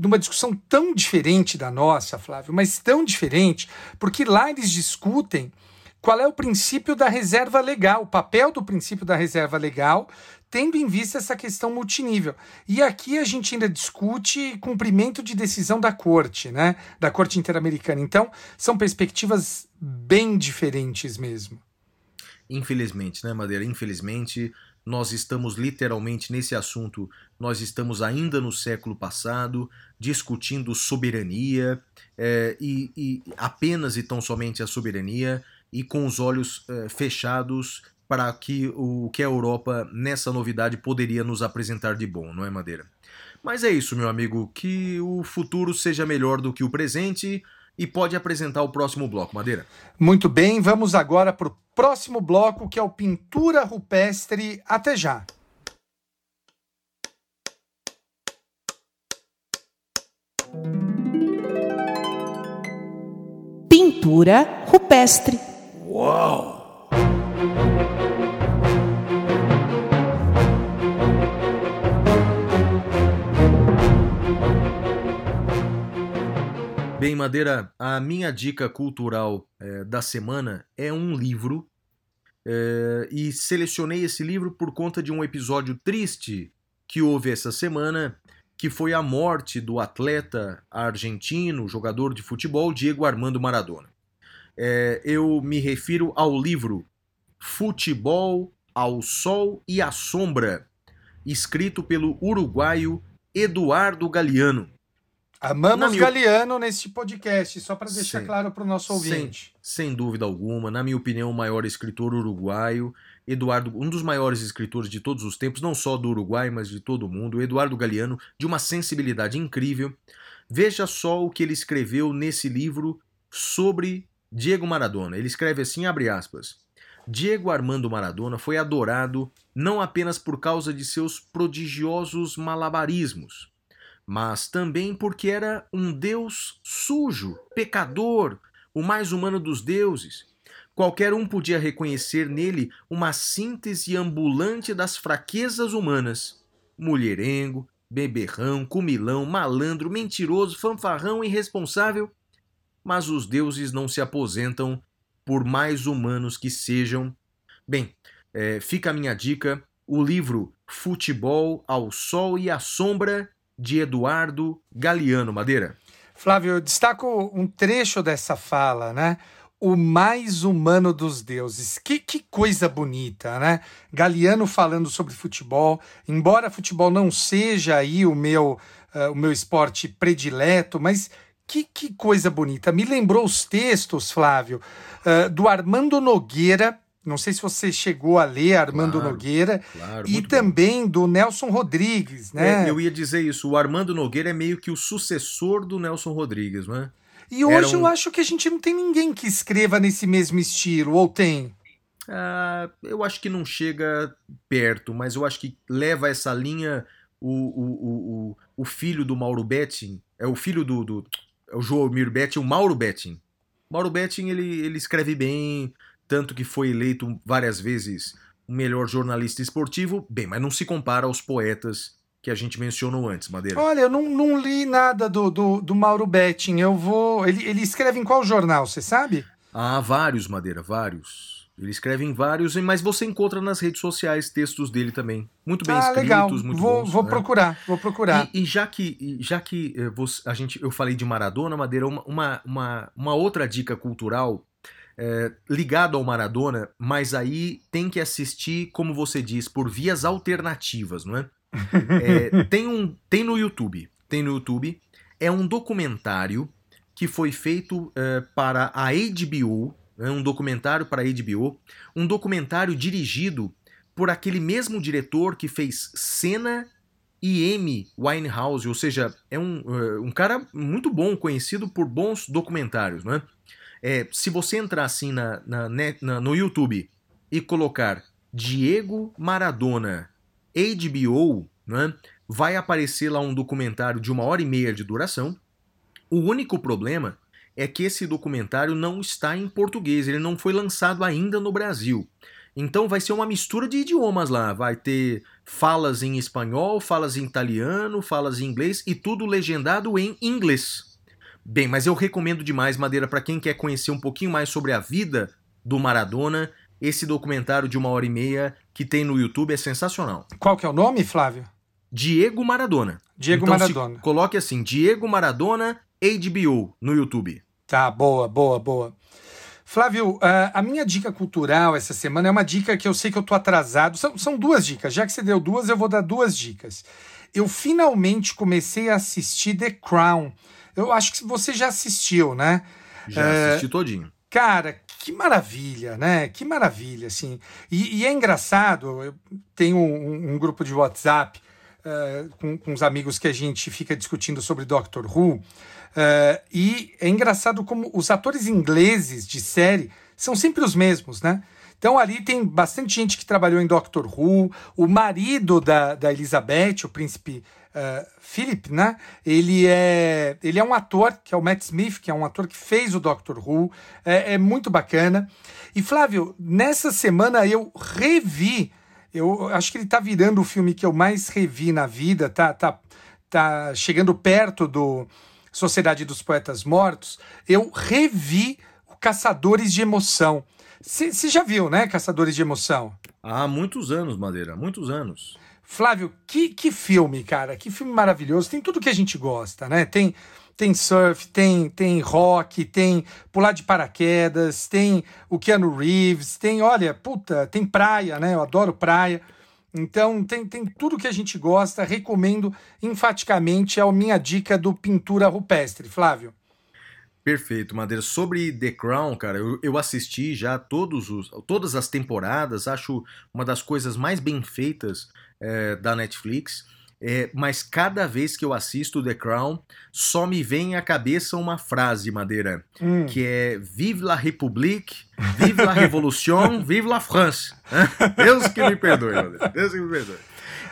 numa discussão tão diferente da nossa, Flávio, mas tão diferente, porque lá eles discutem qual é o princípio da reserva legal, o papel do princípio da reserva legal, tendo em vista essa questão multinível. E aqui a gente ainda discute cumprimento de decisão da corte, né? Da Corte Interamericana. Então, são perspectivas bem diferentes mesmo. Infelizmente, né, Madeira? Infelizmente, nós estamos literalmente nesse assunto, nós estamos ainda no século passado, discutindo soberania, é, e, e, apenas e tão somente a soberania, e com os olhos é, fechados para que o que a Europa nessa novidade poderia nos apresentar de bom, não é, Madeira? Mas é isso, meu amigo, que o futuro seja melhor do que o presente e pode apresentar o próximo bloco, Madeira. Muito bem, vamos agora para o próximo bloco, que é o Pintura Rupestre. Até já! Pintura Rupestre. Uau! Bem, Madeira, a minha dica cultural é, da semana é um livro é, e selecionei esse livro por conta de um episódio triste que houve essa semana, que foi a morte do atleta argentino, jogador de futebol, Diego Armando Maradona. É, eu me refiro ao livro Futebol ao Sol e à Sombra, escrito pelo uruguaio Eduardo Galeano. Amamos Galeano neste podcast, só para deixar sem, claro para o nosso ouvinte. Sem, sem, dúvida alguma, na minha opinião, o maior escritor uruguaio, Eduardo, um dos maiores escritores de todos os tempos, não só do Uruguai, mas de todo o mundo, Eduardo Galeano, de uma sensibilidade incrível. Veja só o que ele escreveu nesse livro sobre Diego Maradona. Ele escreve assim, abre aspas: Diego Armando Maradona foi adorado não apenas por causa de seus prodigiosos malabarismos, mas também porque era um deus sujo, pecador, o mais humano dos deuses. Qualquer um podia reconhecer nele uma síntese ambulante das fraquezas humanas. Mulherengo, beberrão, comilão, malandro, mentiroso, fanfarrão, irresponsável. mas os deuses não se aposentam, por mais humanos que sejam. Bem, é, fica a minha dica: o livro Futebol ao Sol e à Sombra, de Eduardo Galeano Madeira. Flávio, eu destaco um trecho dessa fala, né? O mais humano dos deuses. Que, que coisa bonita, né? Galeano falando sobre futebol. Embora futebol não seja aí o meu, uh, o meu esporte predileto, mas que, que coisa bonita. Me lembrou os textos, Flávio, uh, do Armando Nogueira, não sei se você chegou a ler Armando claro, Nogueira claro, e também bom. do Nelson Rodrigues, né? É, eu ia dizer isso. O Armando Nogueira é meio que o sucessor do Nelson Rodrigues, não é? E hoje um... eu acho que a gente não tem ninguém que escreva nesse mesmo estilo, ou tem? Ah, eu acho que não chega perto, mas eu acho que leva essa linha o, o, o, o filho do Mauro Betting, é o filho do, do o João Betting, o Mauro Betting. Mauro Betting ele, ele escreve bem, tanto que foi eleito várias vezes o melhor jornalista esportivo, bem, mas não se compara aos poetas que a gente mencionou antes, Madeira. Olha, eu não, não li nada do, do, do Mauro Betting. Eu vou. Ele, ele escreve em qual jornal, você sabe? Ah, vários, Madeira, vários. Ele escreve em vários, mas você encontra nas redes sociais textos dele também. Muito bem ah, escritos, legal. muito vou, bons. Vou né? procurar, vou procurar. E, e, já que, já que eh, a gente, eu falei de Maradona, Madeira, uma, uma, uma, uma outra dica cultural é, ligado ao Maradona, mas aí tem que assistir, como você diz, por vias alternativas, não é? é tem, um, tem no YouTube, tem no YouTube, é um documentário que foi feito é, para a HBO, é um documentário para a HBO, um documentário dirigido por aquele mesmo diretor que fez Cena e Amy Winehouse, ou seja, é um, é, um cara muito bom, conhecido por bons documentários, não é? É, se você entrar assim na, na, na, no YouTube e colocar Diego Maradona HBO, né, vai aparecer lá um documentário de uma hora e meia de duração. O único problema é que esse documentário não está em português, ele não foi lançado ainda no Brasil. Então vai ser uma mistura de idiomas lá. Vai ter falas em espanhol, falas em italiano, falas em inglês e tudo legendado em inglês. Bem, mas eu recomendo demais, Madeira, para quem quer conhecer um pouquinho mais sobre a vida do Maradona. Esse documentário de uma hora e meia que tem no YouTube é sensacional. Qual que é o nome, Flávio? Diego Maradona. Diego então, Maradona. coloque assim, Diego Maradona HBO no YouTube. Tá, boa, boa, boa. Flávio, a minha dica cultural essa semana é uma dica que eu sei que eu tô atrasado. São, são duas dicas. Já que você deu duas, eu vou dar duas dicas. Eu finalmente comecei a assistir The Crown. Eu acho que você já assistiu, né? Já é, assisti todinho. Cara, que maravilha, né? Que maravilha, assim. E, e é engraçado, eu tenho um, um grupo de WhatsApp uh, com, com os amigos que a gente fica discutindo sobre Doctor Who. Uh, e é engraçado como os atores ingleses de série são sempre os mesmos, né? Então ali tem bastante gente que trabalhou em Doctor Who. O marido da, da Elizabeth, o príncipe uh, Philip, né? Ele é, ele é um ator, que é o Matt Smith, que é um ator que fez o Doctor Who. É, é muito bacana. E Flávio, nessa semana eu revi. Eu acho que ele tá virando o filme que eu mais revi na vida, tá, tá, tá chegando perto do Sociedade dos Poetas Mortos. Eu revi o Caçadores de Emoção. Você já viu, né, Caçadores de Emoção? Há muitos anos, Madeira, muitos anos. Flávio, que, que filme, cara, que filme maravilhoso. Tem tudo que a gente gosta, né? Tem, tem surf, tem, tem rock, tem pular de paraquedas, tem o Keanu Reeves, tem, olha, puta, tem praia, né? Eu adoro praia. Então tem, tem tudo que a gente gosta. Recomendo enfaticamente. É a minha dica do pintura rupestre, Flávio. Perfeito, Madeira. Sobre The Crown, cara, eu, eu assisti já todos os, todas as temporadas, acho uma das coisas mais bem feitas é, da Netflix. É, mas cada vez que eu assisto The Crown, só me vem à cabeça uma frase, Madeira, hum. que é Vive la République, vive la Révolution, vive la France. Deus que me perdoe, Madeira. Deus que me perdoe.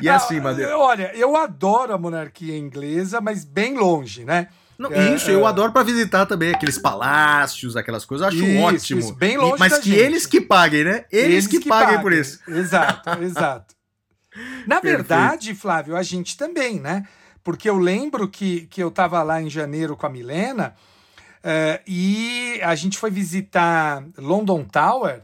E assim, Madeira. Olha, eu adoro a monarquia inglesa, mas bem longe, né? Não, é, isso, eu é. adoro para visitar também aqueles palácios, aquelas coisas, acho isso, ótimo. Isso, bem longe Mas que gente. eles que paguem, né? Eles, eles que, que, paguem por isso. Exato, exato. Na Perfeito. verdade, Flávio, a gente também, né? Porque eu lembro que, que eu estava lá em janeiro com a Milena Uh, e a gente foi visitar London Tower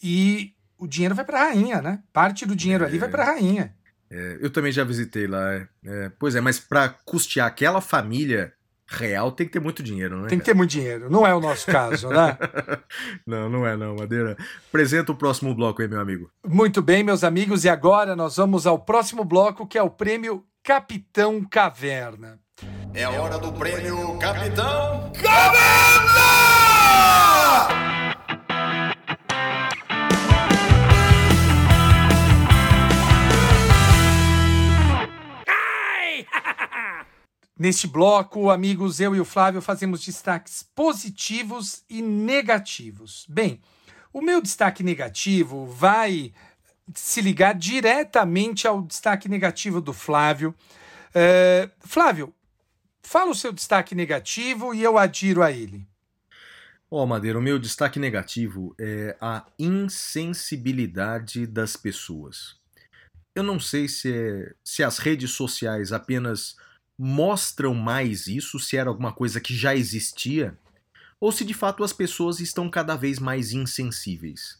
e o dinheiro vai para a rainha, né? Parte do dinheiro é, ali vai para a rainha. É, eu também já visitei lá. É, é pois é, mas para custear aquela família real tem que ter muito dinheiro, né? Tem que ter muito dinheiro. Não é o nosso caso, né? não, não é não, Madeira. Apresenta o próximo bloco aí, meu amigo. Muito bem, meus amigos, e agora nós vamos ao próximo bloco, que é o prêmio Capitão Caverna. É a hora do prêmio Capitão Caverna! Neste bloco, amigos, eu e o Flávio fazemos destaques positivos e negativos. Bem, o meu destaque negativo vai se ligar diretamente ao destaque negativo do Flávio. Uh, Flávio, fala o seu destaque negativo e eu adiro a ele. Ó, oh, Madeira, o meu destaque negativo é a insensibilidade das pessoas. Eu não sei se, é, se as redes sociais apenas mostram mais isso, se era alguma coisa que já existia, ou se de fato as pessoas estão cada vez mais insensíveis.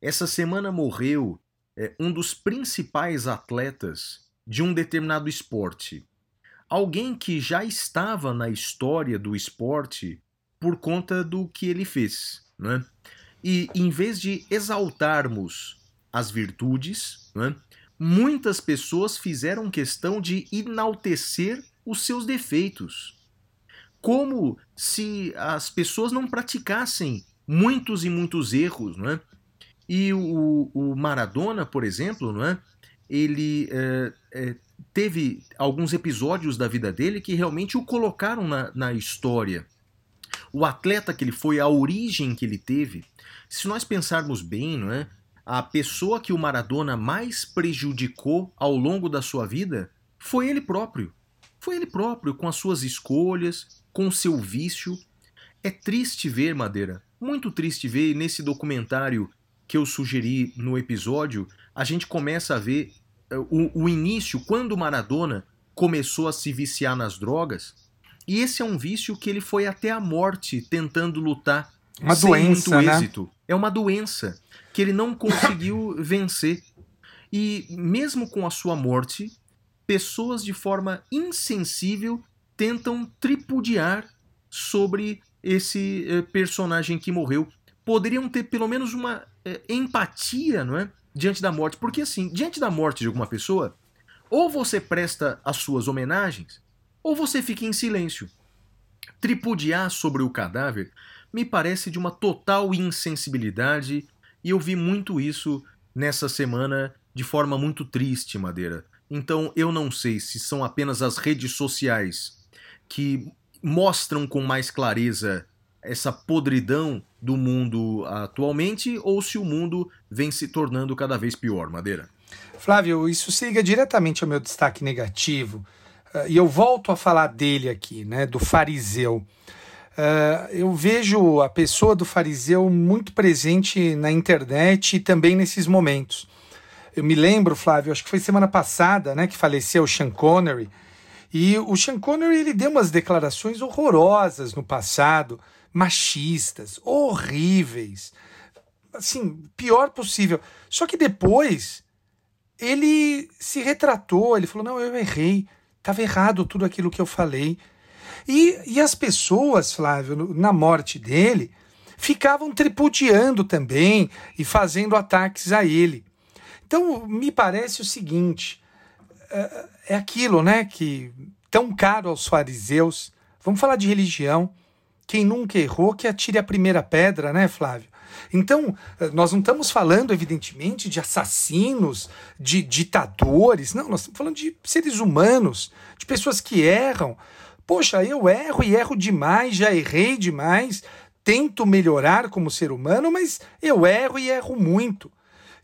Essa semana morreu é, um dos principais atletas de um determinado esporte. Alguém que já estava na história do esporte por conta do que ele fez. Né? E em vez de exaltarmos as virtudes, né, muitas pessoas fizeram questão de enaltecer os seus defeitos. Como se as pessoas não praticassem muitos e muitos erros, não é? E o, o Maradona, por exemplo, não é? ele é, é, teve alguns episódios da vida dele que realmente o colocaram na, na história. O atleta que ele foi, a origem que ele teve, se nós pensarmos bem, não é? A pessoa que o Maradona mais prejudicou ao longo da sua vida foi ele próprio. Foi ele próprio, com as suas escolhas, com o seu vício. É triste ver, Madeira, muito triste ver nesse documentário que eu sugeri no episódio, a gente começa a ver uh, o, o início, quando o Maradona começou a se viciar nas drogas. E esse é um vício que ele foi até a morte tentando lutar uma sem doença, muito né? êxito. É uma doença que ele não conseguiu vencer. E mesmo com a sua morte, pessoas de forma insensível tentam tripudiar sobre esse eh, personagem que morreu. Poderiam ter pelo menos uma eh, empatia, não é? Diante da morte. Porque assim, diante da morte de alguma pessoa, ou você presta as suas homenagens, ou você fica em silêncio. Tripudiar sobre o cadáver me parece de uma total insensibilidade e eu vi muito isso nessa semana de forma muito triste, Madeira. Então eu não sei se são apenas as redes sociais que mostram com mais clareza essa podridão do mundo atualmente ou se o mundo vem se tornando cada vez pior, Madeira. Flávio, isso se liga diretamente ao meu destaque negativo. Uh, e eu volto a falar dele aqui, né, do fariseu. Uh, eu vejo a pessoa do fariseu muito presente na internet e também nesses momentos. Eu me lembro, Flávio, acho que foi semana passada, né, que faleceu o Sean Connery. E o Sean Connery ele deu umas declarações horrorosas no passado, machistas, horríveis, assim, pior possível. Só que depois ele se retratou, ele falou: "Não, eu errei, estava errado tudo aquilo que eu falei". E, e as pessoas, Flávio, na morte dele, ficavam tripudiando também e fazendo ataques a ele. Então, me parece o seguinte: é, é aquilo, né, que tão caro aos fariseus. Vamos falar de religião. Quem nunca errou, que atire a primeira pedra, né, Flávio? Então, nós não estamos falando, evidentemente, de assassinos, de ditadores, não, nós estamos falando de seres humanos, de pessoas que erram, Poxa, eu erro e erro demais, já errei demais, tento melhorar como ser humano, mas eu erro e erro muito.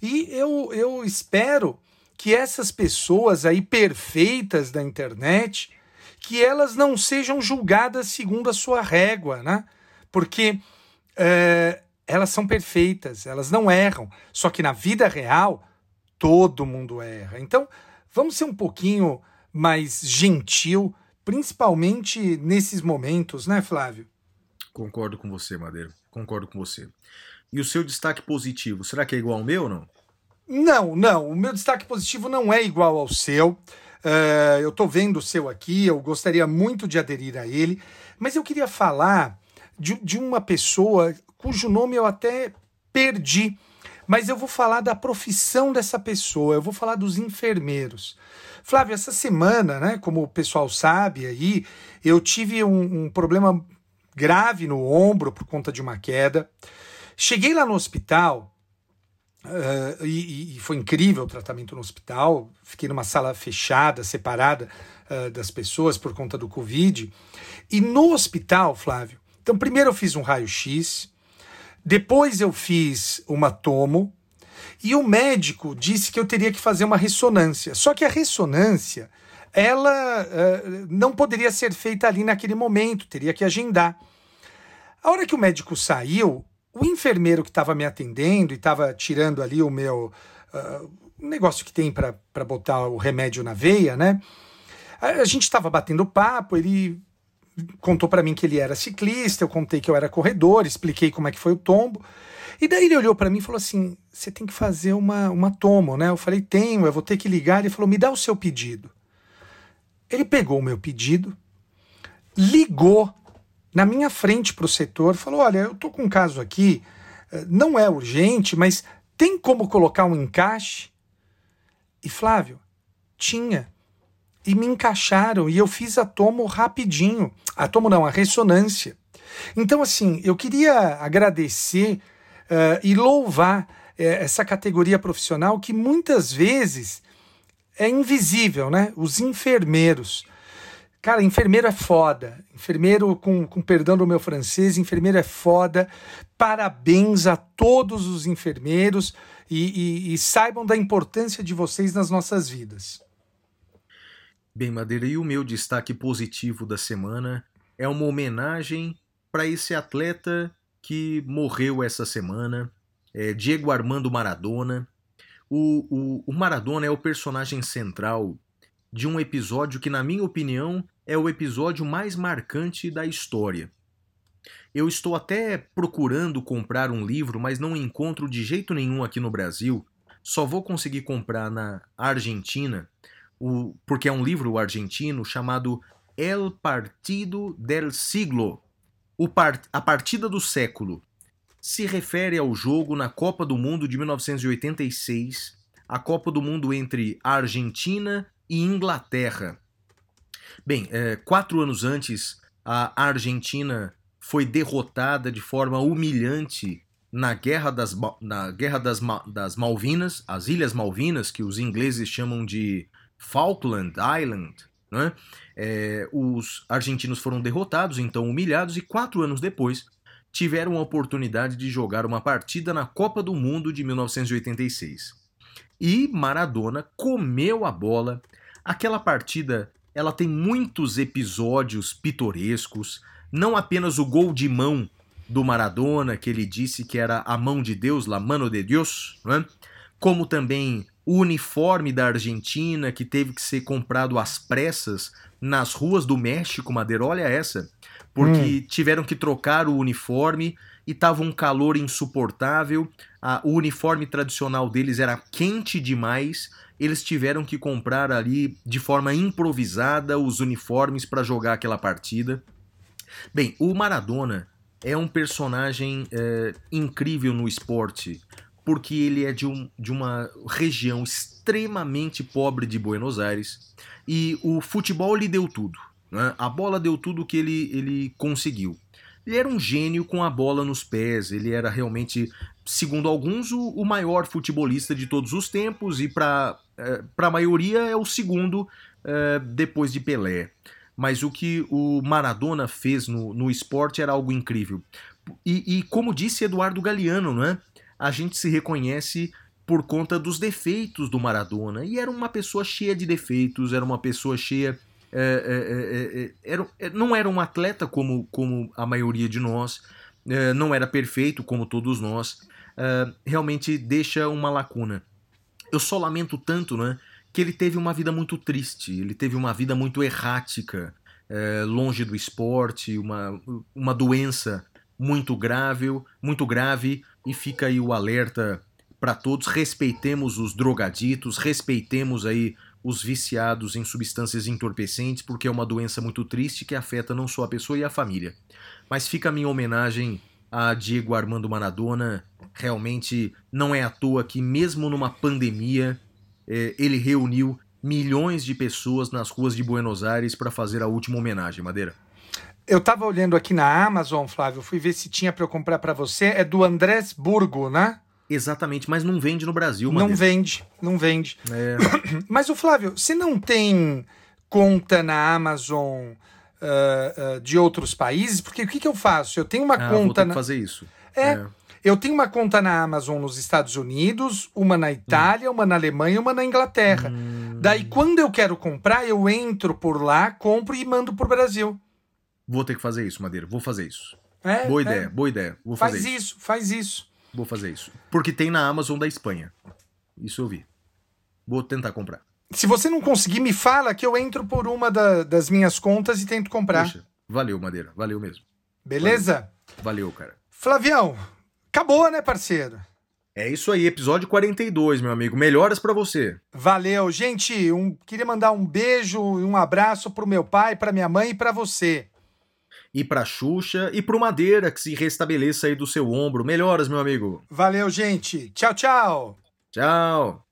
E eu, eu espero que essas pessoas aí perfeitas da internet, que elas não sejam julgadas segundo a sua régua, né? Porque é, elas são perfeitas, elas não erram. Só que na vida real, todo mundo erra. Então, vamos ser um pouquinho mais gentil principalmente nesses momentos, né, Flávio? Concordo com você, Madeira. Concordo com você. E o seu destaque positivo, será que é igual ao meu ou não? Não, não. O meu destaque positivo não é igual ao seu. Uh, eu estou vendo o seu aqui, eu gostaria muito de aderir a ele, mas eu queria falar de, de uma pessoa cujo nome eu até perdi, mas eu vou falar da profissão dessa pessoa, eu vou falar dos enfermeiros. Flávio, essa semana, né, como o pessoal sabe aí, eu tive um, um problema grave no ombro por conta de uma queda. Cheguei lá no hospital uh, e, e, foi incrível o tratamento no hospital. Fiquei numa sala fechada, separada uh, das pessoas por conta do Covid. E no hospital, Flávio, então primeiro eu fiz um raio-x, depois eu fiz uma tomo, e o médico disse que eu teria que fazer uma ressonância. Só que a ressonância, ela uh, não poderia ser feita ali naquele momento, teria que agendar. A hora que o médico saiu, o enfermeiro que estava me atendendo e estava tirando ali o meu uh, negócio que tem para botar o remédio na veia, né? A, a gente estava batendo papo, ele contou para mim que ele era ciclista, eu contei que eu era corredor, expliquei como é que foi o tombo. E daí ele olhou para mim e falou assim: "Você tem que fazer uma uma tomo, né?" Eu falei: "Tenho, eu vou ter que ligar". Ele falou: "Me dá o seu pedido". Ele pegou o meu pedido, ligou na minha frente para o setor, falou: "Olha, eu tô com um caso aqui, eh, não é urgente, mas tem como colocar um encaixe?" E Flávio, tinha e me encaixaram e eu fiz a tomo rapidinho. A tomo não, a ressonância. Então, assim, eu queria agradecer uh, e louvar uh, essa categoria profissional que muitas vezes é invisível, né? Os enfermeiros. Cara, enfermeiro é foda. Enfermeiro, com, com perdão do meu francês, enfermeiro é foda. Parabéns a todos os enfermeiros e, e, e saibam da importância de vocês nas nossas vidas. Bem, Madeira, e o meu destaque positivo da semana é uma homenagem para esse atleta que morreu essa semana, é Diego Armando Maradona. O, o, o Maradona é o personagem central de um episódio que, na minha opinião, é o episódio mais marcante da história. Eu estou até procurando comprar um livro, mas não encontro de jeito nenhum aqui no Brasil. Só vou conseguir comprar na Argentina o, porque é um livro argentino chamado El Partido del Siglo, part, a partida do século. Se refere ao jogo na Copa do Mundo de 1986, a Copa do Mundo entre Argentina e Inglaterra. Bem, é, quatro anos antes, a Argentina foi derrotada de forma humilhante na Guerra das, na Guerra das, das Malvinas, as Ilhas Malvinas, que os ingleses chamam de Falkland Island, né? É, os argentinos foram derrotados, então humilhados, e quatro anos depois tiveram a oportunidade de jogar uma partida na Copa do Mundo de 1986. E Maradona comeu a bola. Aquela partida ela tem muitos episódios pitorescos, não apenas o gol de mão do Maradona, que ele disse que era a mão de Deus, la mano de Deus, né? como também o uniforme da Argentina que teve que ser comprado às pressas nas ruas do México, Madeira, olha essa, porque hum. tiveram que trocar o uniforme e tava um calor insuportável, a, o uniforme tradicional deles era quente demais, eles tiveram que comprar ali de forma improvisada os uniformes para jogar aquela partida. Bem, o Maradona é um personagem é, incrível no esporte, porque ele é de, um, de uma região extremamente pobre de Buenos Aires e o futebol lhe deu tudo. Né? A bola deu tudo que ele, ele conseguiu. Ele era um gênio com a bola nos pés, ele era realmente, segundo alguns, o, o maior futebolista de todos os tempos e para é, a maioria é o segundo é, depois de Pelé. Mas o que o Maradona fez no, no esporte era algo incrível. E, e como disse Eduardo Galeano, né? A gente se reconhece por conta dos defeitos do Maradona. E era uma pessoa cheia de defeitos, era uma pessoa cheia. É, é, é, era, não era um atleta como, como a maioria de nós, não era perfeito como todos nós, realmente deixa uma lacuna. Eu só lamento tanto né, que ele teve uma vida muito triste, ele teve uma vida muito errática. é, longe do esporte, uma, uma doença muito grave, muito grave, e fica aí o alerta para todos, respeitemos os drogaditos, respeitemos aí os viciados em substâncias entorpecentes, porque é uma doença muito triste que afeta não só a pessoa e a família. Mas fica a minha homenagem a Diego Armando Maradona. Realmente não é à toa que, mesmo numa pandemia, é, ele reuniu milhões de pessoas nas ruas de Buenos Aires para fazer a última homenagem, Madeira. Eu estava olhando aqui na Amazon, Flávio, fui ver se tinha para eu comprar para você. É do Andrés Burgo, né? Exatamente, mas não vende no Brasil, Madeira. Não vende, não vende. É. Mas o Flávio, você não tem conta na Amazon uh, uh, de outros países? Porque o que, que eu faço? Eu tenho uma Ah, vou conta. ter que na... fazer isso. É, eu tenho uma conta na Amazon nos Estados Unidos, uma na Itália, uma na Alemanha e uma na Inglaterra. Hum. Daí, quando eu quero comprar, eu entro por lá, compro e mando pro Brasil. Vou ter que fazer isso, Madeira. Vou fazer isso. É, boa é. ideia, boa ideia. Vou Faz fazer isso. isso. faz isso. Vou fazer isso. Porque tem na Amazon da Espanha. Isso eu vi. Vou tentar comprar. Se você não conseguir, me fala que eu entro por uma da- das minhas contas e tento comprar. Valeu, Madeira. Valeu mesmo. Beleza? Valeu, cara. Flavião, acabou, né, parceiro? É isso aí, episódio 42, meu amigo. Melhoras pra você. Valeu. Gente, um, queria mandar um beijo e um abraço pro meu pai, pra minha mãe e pra você. E pra Xuxa e pro Madeira, que se restabeleça aí do seu ombro. Melhoras, meu amigo. Valeu, gente. Tchau, tchau. Tchau.